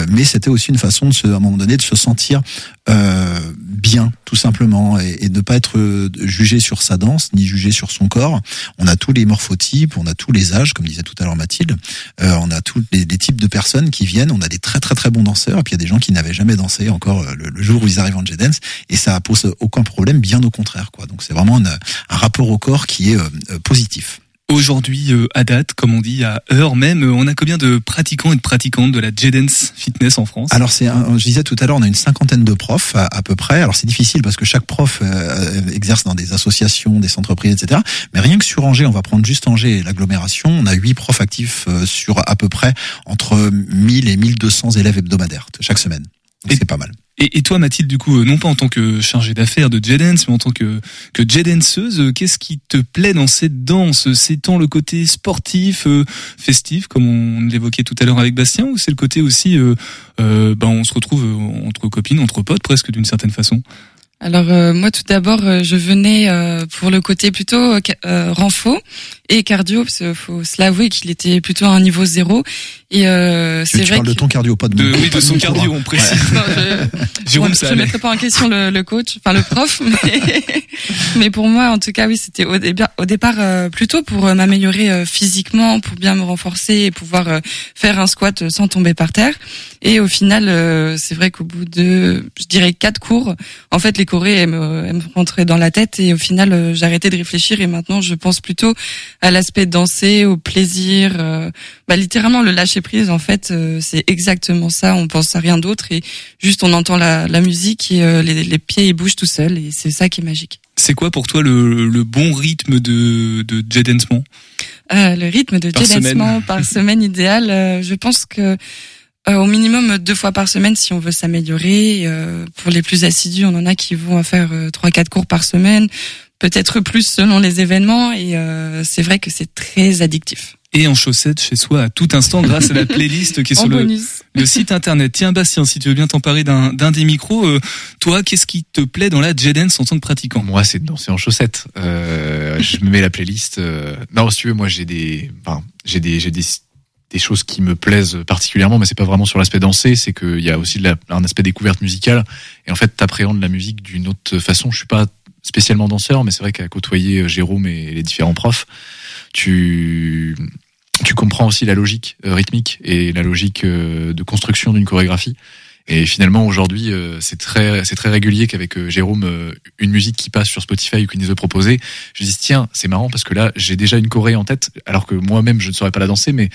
Mais c'était aussi une façon de se, à un moment donné de se sentir euh, bien tout simplement et, et de ne pas être euh, jugé sur sa danse ni jugé sur son corps. On a tous les morphotypes, on a tous les âges, comme disait tout à l'heure Mathilde. Euh, on a tous les, les types de personnes qui viennent. On a des très très très bons danseurs et puis il y a des gens qui n'avaient jamais dansé encore euh, le, le jour où ils arrivent en jet dance et ça pose aucun problème, bien au contraire quoi. Donc c'est vraiment un, un rapport au corps qui est euh, euh, positif. Aujourd'hui, euh, à date, comme on dit, à heure même, on a combien de pratiquants et de pratiquantes de la Jedens Fitness en France? Alors c'est, un- je disais tout à l'heure, on a une cinquantaine de profs à, à peu près. Alors c'est difficile parce que chaque prof euh, exerce dans des associations, des entreprises, etc. Mais rien que sur Angers, on va prendre juste Angers et l'agglomération, on a huit profs actifs euh, sur à peu près entre 1000 et 1200 élèves hebdomadaires chaque semaine. Donc c'est pas mal. Et, toi, Mathilde, du coup, euh, non pas en tant que chargée d'affaires de Jedens, mais en tant que, que Jedenseuse, euh, qu'est-ce qui te plaît dans cette danse? C'est tant le côté sportif, euh, festif, comme on l'évoquait tout à l'heure avec Bastien, ou c'est le côté aussi, ben, on se retrouve entre copines, entre potes, presque d'une certaine façon? Alors euh, moi tout d'abord euh, je venais euh, pour le côté plutôt euh, euh, renfo et cardio parce qu'il faut se l'avouer qu'il était plutôt à un niveau zéro et euh, Tu, c'est tu vrai parles de ton cardio, pas de, De- oui, de son cardio, on précise. Non, je, Jérôme, Bon, ça je allait. mettrai pas en question le, le coach, enfin le prof, mais, mais pour moi, en tout cas, oui, c'était au, début- au départ euh, plutôt pour euh, m'améliorer euh, physiquement, pour bien me renforcer et pouvoir euh, faire un squat euh, sans tomber par terre. Et au final, euh, c'est vrai qu'au bout de, je dirais, quatre cours, en fait, les chorés elles me, me rentraient dans la tête et au final, euh, j'ai arrêté de réfléchir et maintenant, je pense plutôt à l'aspect danser, au plaisir, euh, bah, littéralement le lâcher prise. En fait, euh, c'est exactement ça. On pense à rien d'autre et juste on entend la, la musique et les, les pieds ils bougent tout seuls et c'est ça qui est magique. C'est quoi pour toi le, le bon rythme de, de Jedensement Euh, le rythme de Par délaissement semaine. par semaine idéal, euh, je pense que au minimum deux fois par semaine si on veut s'améliorer. Euh, pour les plus assidus, on en a qui vont à faire euh, trois quatre cours par semaine, peut-être plus selon les événements et euh, c'est vrai que c'est très addictif. et en chaussettes chez soi à tout instant grâce à la playlist qui est sur le, site internet. Tiens Bastien, si tu veux bien t'emparer d'un d'un des micros, euh, toi, qu'est-ce qui te plaît dans la Jedens en tant que pratiquant? Moi, c'est de danser en chaussettes. Euh, je me mets la playlist. euh, Non, si tu veux, moi, j'ai des, enfin, j'ai des, j'ai des, des choses qui me plaisent particulièrement, mais c'est pas vraiment sur l'aspect danser. C'est qu'il y a aussi de la- un aspect découverte musicale. Et en fait, t'appréhendes la musique d'une autre façon. Je suis pas spécialement danseur, mais c'est vrai qu'à côtoyer euh, Jérôme et les différents profs, tu tu comprends aussi la logique euh, rythmique et la logique euh, de construction d'une chorégraphie. Et finalement, aujourd'hui, c'est très, c'est très régulier qu'avec Jérôme, une musique qui passe sur Spotify ou qui nous est proposée, je dis tiens, c'est marrant parce que là, j'ai déjà une choré en tête, alors que moi-même, je ne saurais pas la danser, mais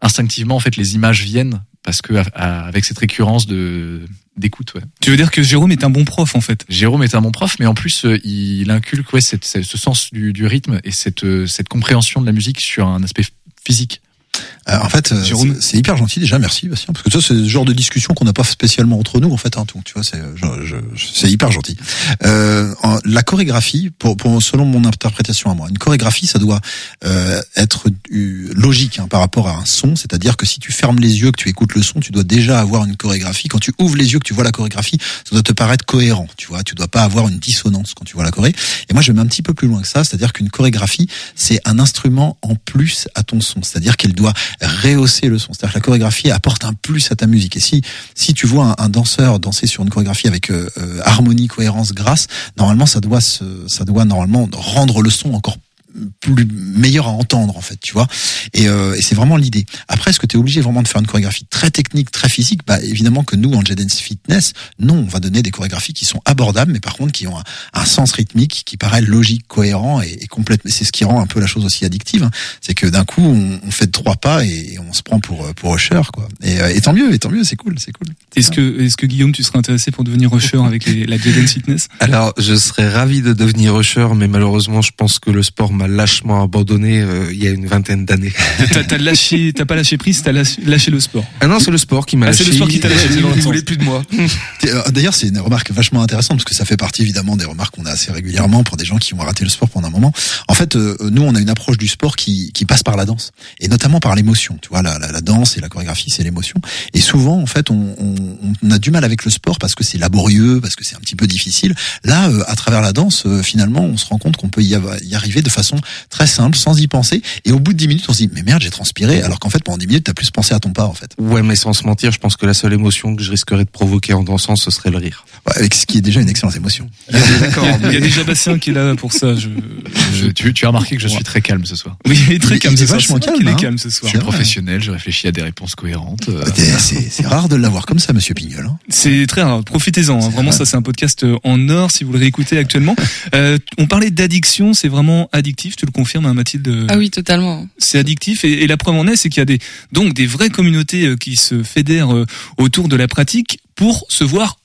instinctivement, en fait, les images viennent parce que avec cette récurrence de d'écoute, ouais. Tu veux dire que Jérôme est un bon prof en fait? Jérôme est un bon prof, mais en plus, euh, il inculque ouais, cette, cette- ce sens du, du rythme et cette, euh, cette compréhension de la musique sur un aspect physique. Euh, en fait, euh, Jérôme. c'est- hyper gentil déjà, merci Bastien, parce que ça c'est le genre de discussion qu'on n'a pas spécialement entre nous en fait. Hein, tout, tu vois, c'est c'est hyper gentil. Euh, en- la chorégraphie, pour, pour selon mon interprétation à moi, une chorégraphie, ça doit euh, être logique hein, par rapport à un son, c'est-à-dire que si tu fermes les yeux, que tu écoutes le son, tu dois déjà avoir une chorégraphie. Quand tu ouvres les yeux, que tu vois la chorégraphie, ça doit te paraître cohérent. Tu vois, tu dois pas avoir une dissonance quand tu vois la choré. Et moi, je vais un petit peu plus loin que ça, c'est-à-dire qu'une chorégraphie, c'est un instrument en plus à ton son, c'est-à-dire qu'elle doit rehausser le son. C'est-à-dire que la chorégraphie apporte un plus à ta musique. Et si si tu vois un, danseur danser sur une chorégraphie avec euh, euh, harmonie, cohérence, grâce, normalement ça doit se, ça doit normalement rendre le son encore plus meilleur à entendre en fait tu vois. Et, euh, et c'est vraiment l'idée. Après est-ce que tu es obligé vraiment de faire une chorégraphie très technique très physique? Bah évidemment que nous en J Dance Fitness non on va donner des chorégraphies qui sont abordables mais par contre qui ont un, un sens rythmique qui paraît logique cohérent et, et complètement c'est ce qui rend un peu la chose aussi addictive hein. c'est que d'un coup on, on fait trois pas et on se prend pour euh, pour Usher quoi. Et, euh, et tant mieux et tant mieux c'est cool c'est cool. Est-ce que, est-ce que Guillaume, tu serais intéressé pour devenir rusher avec les, la J Dance Fitness? Alors, je serais ravi de devenir rusher, mais malheureusement, je pense que le sport m'a lâchement abandonné euh, il y a une vingtaine d'années. T'as, lâché, t'as pas lâché prise, t'as lâché, lâché le sport. Ah non, c'est le sport qui m'a Ah, lâché. c'est le sport qui t'a lâché, l'autre Il voulait plus de moi. Euh, D'ailleurs, c'est une remarque vachement intéressante parce que ça fait partie évidemment des remarques qu'on a assez régulièrement pour des gens qui ont raté le sport pendant un moment. En fait, euh, nous, on a une approche du sport qui, qui passe par la danse et notamment par l'émotion. Tu vois, la, la, la danse et la chorégraphie, c'est l'émotion. Et souvent, en fait, on, on, on a du mal avec le sport parce que c'est laborieux, parce que c'est un petit peu difficile. Là, euh, à travers la danse, euh, finalement, on se rend compte qu'on peut y, y arriver de façon très simple, sans y penser. Et au bout de 10 minutes, on se dit, mais merde, j'ai transpiré. Alors qu'en fait, pendant 10 minutes, t'as plus pensé à ton pas, en fait. Ouais, mais sans se mentir, je pense que la seule émotion que je risquerais de provoquer en dansant, ce serait le rire. Ouais, avec ce qui est déjà une excellente émotion. D'accord. Il y a déjà Bastien qui est là pour ça. Je, Je- tu, tu as remarqué que je suis très calme ce soir. Oui, il est très Il- calme il ce est soir. vachement C'est vrai calme, qu'il est hein. calme ce Je soir. suis professionnel, je réfléchis à des réponses cohérentes. euh, C'est- rare de l'avoir comme ça, monsieur Pignol. Hein. C'est très rare. Profitez-en. hein. Vraiment, ça, c'est un podcast euh, en or si vous le réécoutez actuellement. Euh, on parlait d'addiction. C'est vraiment addictif. Tu le confirmes, hein, Mathilde Ah oui, totalement. C'est addictif. Et, et la preuve en est, c'est qu'il y a des, donc des vraies communautés euh, qui se fédèrent euh, autour de la pratique pour se voir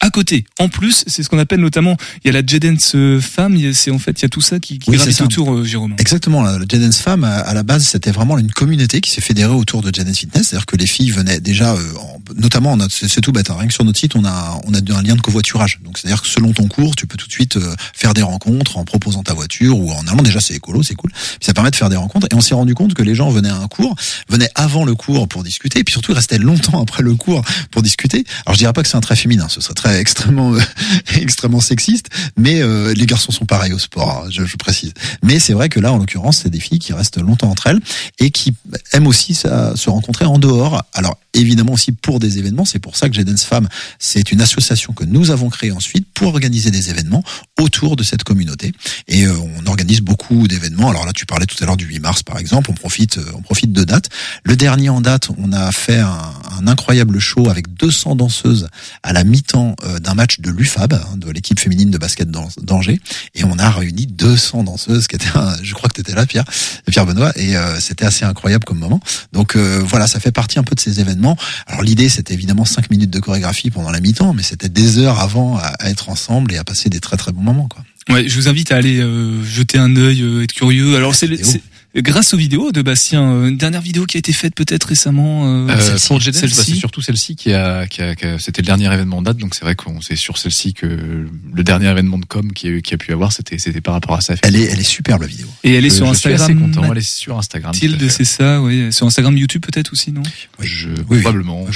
à côté. En plus, c'est ce qu'on appelle notamment, il y a la Femme, il y a- c'est en fait, il y a tout ça qui, qui Oui, gravite autour, euh, Jérôme. Exactement. La Jet Dance Femme, à, à la base, c'était vraiment une communauté qui s'est fédérée autour de Jet Dance Fitness. C'est-à-dire que les filles venaient déjà, euh, en- notamment, c'est tout bête. hein. rien que sur notre site, on a, on a un lien de covoiturage. Donc, c'est-à-dire que selon ton cours, tu peux tout de suite euh, faire des rencontres en proposant ta voiture ou en allant. Déjà, c'est écolo, c'est cool. Puis ça permet de faire des rencontres. Et on s'est rendu compte que les gens venaient à un cours, venaient avant le cours pour discuter, et puis surtout ils restaient longtemps après le cours pour discuter. Alors, je dirais pas que c'est un trait féminin, ce serait très extrêmement, extrêmement sexiste, mais euh, les garçons sont pareils au sport, hein, je, précise. Mais c'est vrai que là, en l'occurrence, c'est des filles qui restent longtemps entre elles et qui aiment aussi se rencontrer en dehors. Alors évidemment aussi pour des événements, c'est pour ça que Jedens Femmes, c'est une association que nous avons créée ensuite pour organiser des événements autour de cette communauté. Et euh, on organise beaucoup d'événements. Alors là, tu parlais tout à l'heure du 8 mars, par exemple. On profite, euh, on profite de dates. Le dernier en date, on a fait un, incroyable show avec 200 danseuses à la mi-temps euh, d'un match de l'UFAB, hein, de l'équipe féminine de basket d'An- d'Angers. Et on a réuni 200 danseuses, qui était, un- je crois que tu étais là, Pierre, Pierre Benoît, et c'était assez incroyable comme moment. Donc voilà, ça fait partie un peu de ces événements. Alors l'idée, c'était évidemment 5 minutes de chorégraphie pendant la mi-temps, mais c'était des heures avant à, à être ensemble et à passer des très très bons moments. Quoi. Ouais, je vous invite à aller euh, jeter un œil, euh, être curieux. Alors c'est, le- c'est grâce aux vidéos de Bastien, euh, une dernière vidéo qui a été faite peut-être récemment. Euh, Euh, celle-ci, pour bah, c'est surtout celle-ci qui a, qui a, qui a- c'était le dernier événement en date, donc c'est vrai qu'on c'est sur celle-ci que le dernier événement de com qui a, qui a pu avoir, c'était, c'était par rapport à ça. Elle est, elle est superbe la vidéo. Et elle est Euh, sur je suis Instagram. assez content, elle est sur Instagram. fait. c'est ça, oui. Sur Instagram, YouTube peut-être aussi, non? Je, oui. probablement, euh,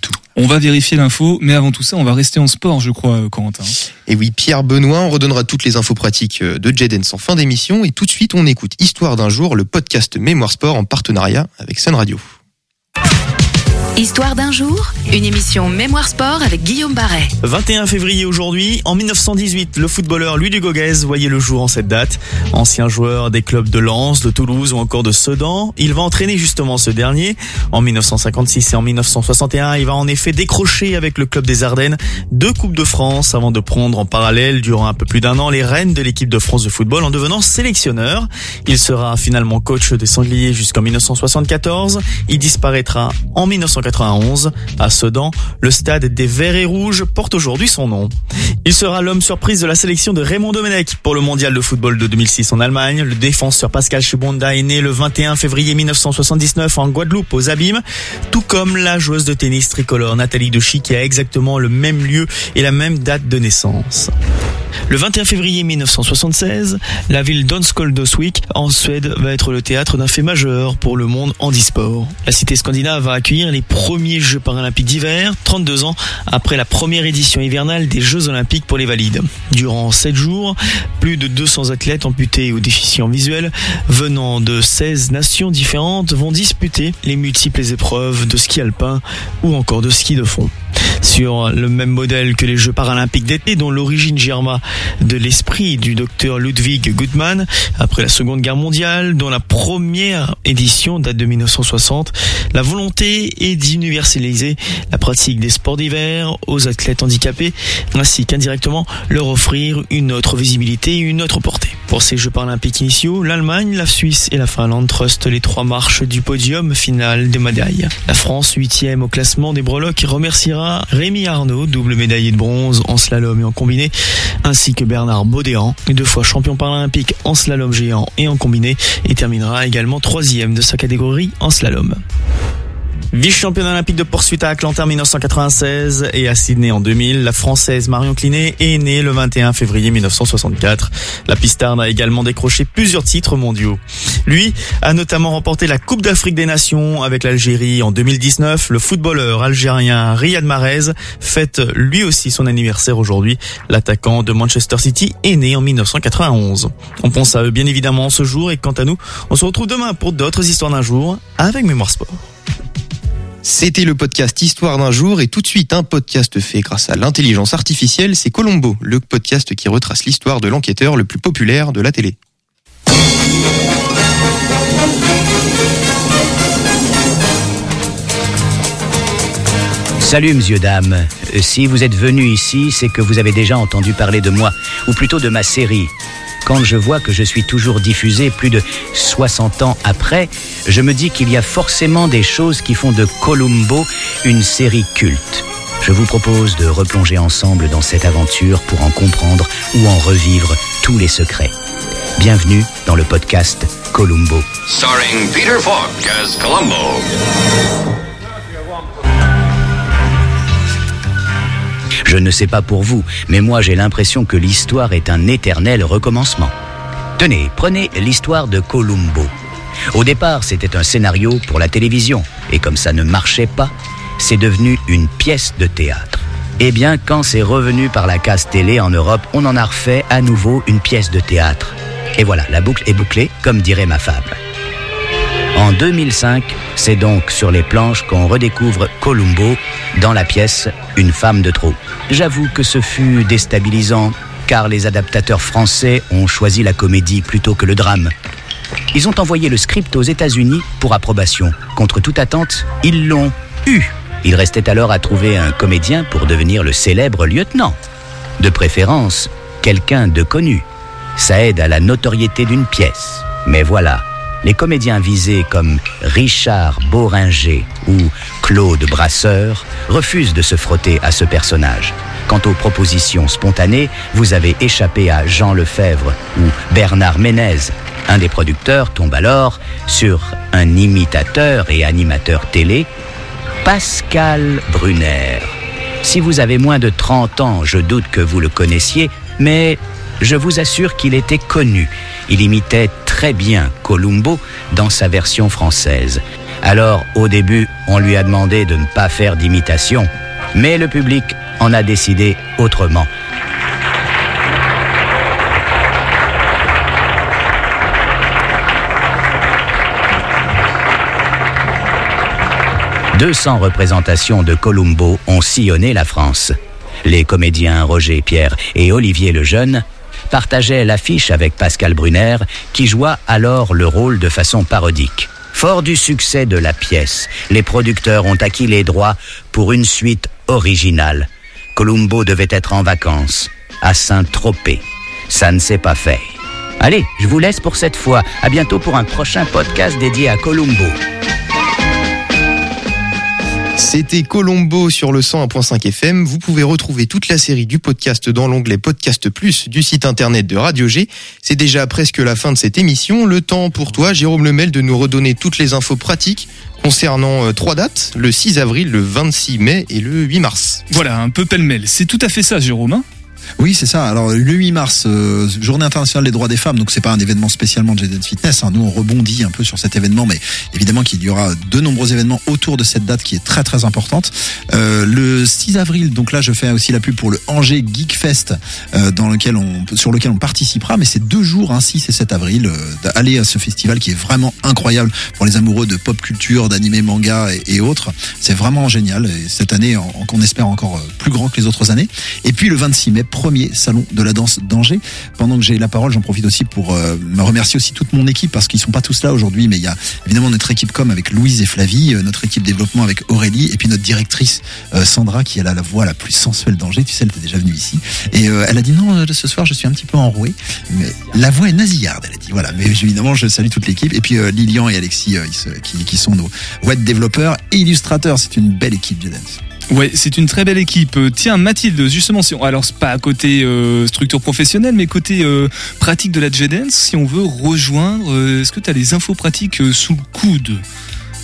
tout. On va vérifier l'info, mais avant tout ça, on va rester en sport, je crois, Corentin. Et oui, Pierre Benoît, on redonnera toutes les infos pratiques de Jedens en fin d'émission. Et tout de suite, on écoute Histoire d'un jour, le podcast Mémoire Sport en partenariat avec Sun Radio. Histoire d'un jour, une émission Mémoire Sport avec Guillaume Barret. 21 février aujourd'hui, en 1918, le footballeur Louis Dugoguez voyait le jour en cette date. Ancien joueur des clubs de Lens, de Toulouse ou encore de Sedan, il va entraîner justement ce dernier. En 1956 et en 1961, il va en effet décrocher avec le club des Ardennes deux Coupes de France avant de prendre en parallèle durant un peu plus d'un an les rênes de l'équipe de France de football en devenant sélectionneur. Il sera finalement coach des Sangliers jusqu'en 1974. Il disparaîtra en 1994 1991. À Sedan, le stade des Verts et Rouges porte aujourd'hui son nom. Il sera l'homme surprise de la sélection de Raymond Domenech pour le mondial de football de 2006 en Allemagne. Le défenseur Pascal Chibonda est né le 21 février 1979 en Guadeloupe aux Abîmes, tout comme la joueuse de tennis tricolore Nathalie Dechy qui a exactement le même lieu et la même date de naissance. Le 21 février 1976, la ville d'Onskoldsvik en Suède va être le théâtre d'un fait majeur pour le monde handisport. La cité scandinave va accueillir les premiers Jeux paralympiques d'hiver, 32 ans après la première édition hivernale des Jeux olympiques pour les valides. Durant 7 jours, plus de 200 athlètes amputés ou déficients visuels venant de 16 nations différentes vont disputer les multiples épreuves de ski alpin ou encore de ski de fond sur le même modèle que les Jeux paralympiques d'été dont l'origine germa de l'esprit du docteur Ludwig Gutmann après la Seconde Guerre mondiale dont la première édition date de 1960. La volonté est d'universaliser la pratique des sports d'hiver aux athlètes handicapés ainsi qu'indirectement leur offrir une autre visibilité et une autre portée. Pour ces Jeux paralympiques initiaux, l'Allemagne, la Suisse et la Finlande trustent les trois marches du podium final des médailles. La France, huitième au classement des breloques, remerciera Rémi Arnaud, double médaillé de bronze en slalom et en combiné, ainsi que Bernard Baudéan, deux fois champion paralympique en slalom géant et en combiné, et terminera également troisième de sa catégorie en slalom. Vice-championne olympique de poursuite à Atlanta en 1996 et à Sydney en 2000, la française Marion Clinet est née le 21 février 1964. La pistarde a également décroché plusieurs titres mondiaux. Lui a notamment remporté la Coupe d'Afrique des Nations avec l'Algérie en 2019. Le footballeur algérien Riyad Mahrez fête lui aussi son anniversaire aujourd'hui. L'attaquant de Manchester City est né en 1991. On pense à eux bien évidemment ce jour et quant à nous, on se retrouve demain pour d'autres histoires d'un jour avec Mémoire Sport. C'était le podcast Histoire d'un jour et tout de suite un podcast fait grâce à l'intelligence artificielle, c'est Colombo, le podcast qui retrace l'histoire de l'enquêteur le plus populaire de la télé. Salut, monsieur, dame. Euh, Si vous êtes venu ici, c'est que vous avez déjà entendu parler de moi, ou plutôt de ma série. Quand je vois que je suis toujours diffusé plus de 60 ans après, je me dis qu'il y a forcément des choses qui font de Columbo une série culte. Je vous propose de replonger ensemble dans cette aventure pour en comprendre ou en revivre tous les secrets. Bienvenue dans le podcast Columbo. Starring Peter Falk as Columbo. Je ne sais pas pour vous, mais moi j'ai l'impression que l'histoire est un éternel recommencement. Tenez, prenez l'histoire de Columbo. Au départ, c'était un scénario pour la télévision, et comme ça ne marchait pas, c'est devenu une pièce de théâtre. Eh bien, quand c'est revenu par la case télé en Europe, on en a refait à nouveau une pièce de théâtre. Et voilà, la boucle est bouclée, comme dirait ma fable. En 2005, c'est donc sur les planches qu'on redécouvre Columbo dans la pièce Une femme de trop. J'avoue que ce fut déstabilisant, car les adaptateurs français ont choisi la comédie plutôt que le drame. Ils ont envoyé le script aux États-Unis pour approbation. Contre toute attente, ils l'ont eu. Il restait alors à trouver un comédien pour devenir le célèbre lieutenant. De préférence, quelqu'un de connu. Ça aide à la notoriété d'une pièce. Mais voilà, les comédiens visés comme Richard Boringer ou Claude Brasseur refusent de se frotter à ce personnage. Quant aux propositions spontanées, vous avez échappé à Jean Lefebvre ou Bernard Ménez. Un des producteurs tombe alors sur un imitateur et animateur télé, Pascal Brunner. Si vous avez moins de 30 ans, je doute que vous le connaissiez, mais je vous assure qu'il était connu. Il imitait très bien Columbo dans sa version française. Alors, au début, on lui a demandé de ne pas faire d'imitation, mais le public en a décidé autrement. « 200 représentations de Columbo ont sillonné la France. Les comédiens Roger Pierre et Olivier Lejeune partageaient l'affiche avec Pascal Brunner, qui joua alors le rôle de façon parodique. Fort du succès de la pièce, les producteurs ont acquis les droits pour une suite originale. Columbo devait être en vacances, à Saint-Tropez. Ça ne s'est pas fait. Allez, je vous laisse pour cette fois. À bientôt pour un prochain podcast dédié à Columbo. C'était Colombo sur le 101.5 FM. Vous pouvez retrouver toute la série du podcast dans l'onglet Podcast Plus du site internet de Radio G. C'est déjà presque la fin de cette émission. Le temps pour toi, Jérôme Lemel, de nous redonner toutes les infos pratiques concernant euh, trois dates, le 6 avril, le 26 mai et le 8 mars. Voilà, un peu pêle-mêle. C'est tout à fait ça, Jérôme. hein? Oui, c'est ça. Alors le 8 mars, euh, journée internationale des droits des femmes, donc c'est pas un événement spécialement de J-Dance Fitness. hein. Nous, on rebondit un peu sur cet événement, mais évidemment qu'il y aura de nombreux événements autour de cette date qui est très très importante. Euh, le 6 avril, donc là, je fais aussi la pub pour le Angers Geek Fest, euh, dans lequel on, sur lequel on participera. Mais c'est deux jours, hein, 6 et 7 avril, euh, d'aller à ce festival qui est vraiment incroyable pour les amoureux de pop culture, d'animé, manga et, autres. C'est vraiment génial. Et cette année, qu'on espère encore euh, plus grand que les autres années. Et puis le 26 mai, premier salon de la danse d'Angers. Pendant que j'ai la parole, j'en profite aussi pour euh, me remercier aussi toute mon équipe parce qu'ils sont pas tous là aujourd'hui, mais il y a évidemment notre équipe com avec Louise et Flavie, euh, notre équipe développement avec Aurélie et puis notre directrice euh, Sandra qui a la voix la plus sensuelle d'Angers. Tu sais, elle était déjà venue ici et euh, elle a dit non, euh, ce soir je suis un petit peu enrouée, mais la voix est nasillarde. Elle a dit voilà, mais évidemment je salue toute l'équipe et puis euh, Lilian et Alexis qui, qui sont nos web développeurs et illustrateurs. C'est une belle équipe de dance. Ouais, c'est une très belle équipe. Euh, Tiens, Mathilde, justement, si on, alors c'est pas à côté euh, structure professionnelle, mais côté euh, pratique de la J-Dance, si on veut rejoindre, euh, est-ce que tu as les infos pratiques sous le coude?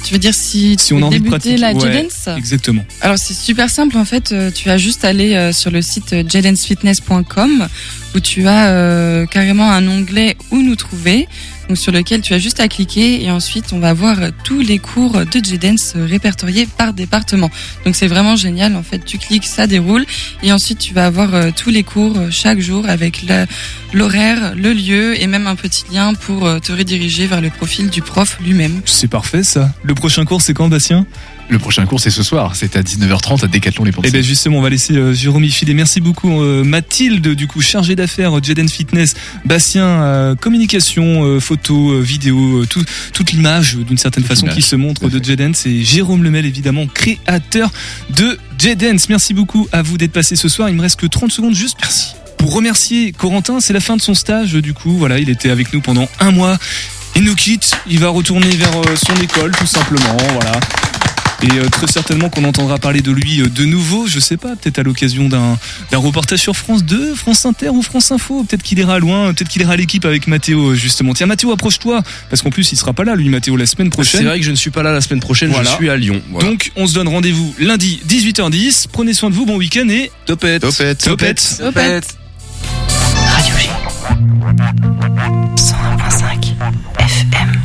Tu veux dire si, Si tu on veux débuter la Ouais, J-Dance Exactement. Alors c'est super simple en fait, tu as juste aller sur le site jdancefitness.com où tu as carrément un onglet où nous trouver, donc sur lequel tu as juste à cliquer et ensuite on va voir tous les cours de J-Dance répertoriés par département. Donc c'est vraiment génial en fait, tu cliques, ça déroule et ensuite tu vas avoir euh, tous les cours euh, chaque jour avec l'horaire, le lieu et même un petit lien pour euh, te rediriger vers le profil du prof lui-même. C'est parfait ça. Le prochain cours, c'est quand, Bastien? Le prochain cours, c'est ce soir. C'est à 19h30 à Décathlon les Eh Pensées. bien justement, on va laisser euh, Jérôme y filer. Merci beaucoup euh, Mathilde, du coup chargée d'affaires euh, J-Dance Fitness, Bastien euh, communication, photo, vidéo, tout, toute l'image d'une certaine façon qui se montre de J-Dance et Jérôme Lemel évidemment créateur de J-Dance. Merci beaucoup à vous d'être passé ce soir. Il me reste que 30 secondes juste. Merci. Pour remercier Corentin, c'est la fin de son stage du coup. Voilà, il était avec nous pendant un mois. Il nous quitte, il va retourner vers son école tout simplement. Voilà. Et euh, très certainement qu'on entendra parler de lui euh, de nouveau, je sais pas, peut-être à l'occasion d'un d'un reportage sur France 2, France Inter ou France Info. Peut-être qu'il ira loin, peut-être qu'il ira à l'équipe avec Mathéo, euh, justement. Tiens, Mathéo, approche-toi, parce qu'en plus, il sera pas là, lui, Mathéo, la semaine prochaine. C'est vrai que je ne suis pas là la semaine prochaine, Voilà. je suis à Lyon. Voilà. Donc, on se donne rendez-vous lundi, 18h10. Prenez soin de vous, bon week-end et. Topette. Topette. Topette. Topette. Radio G. 101.5 FM.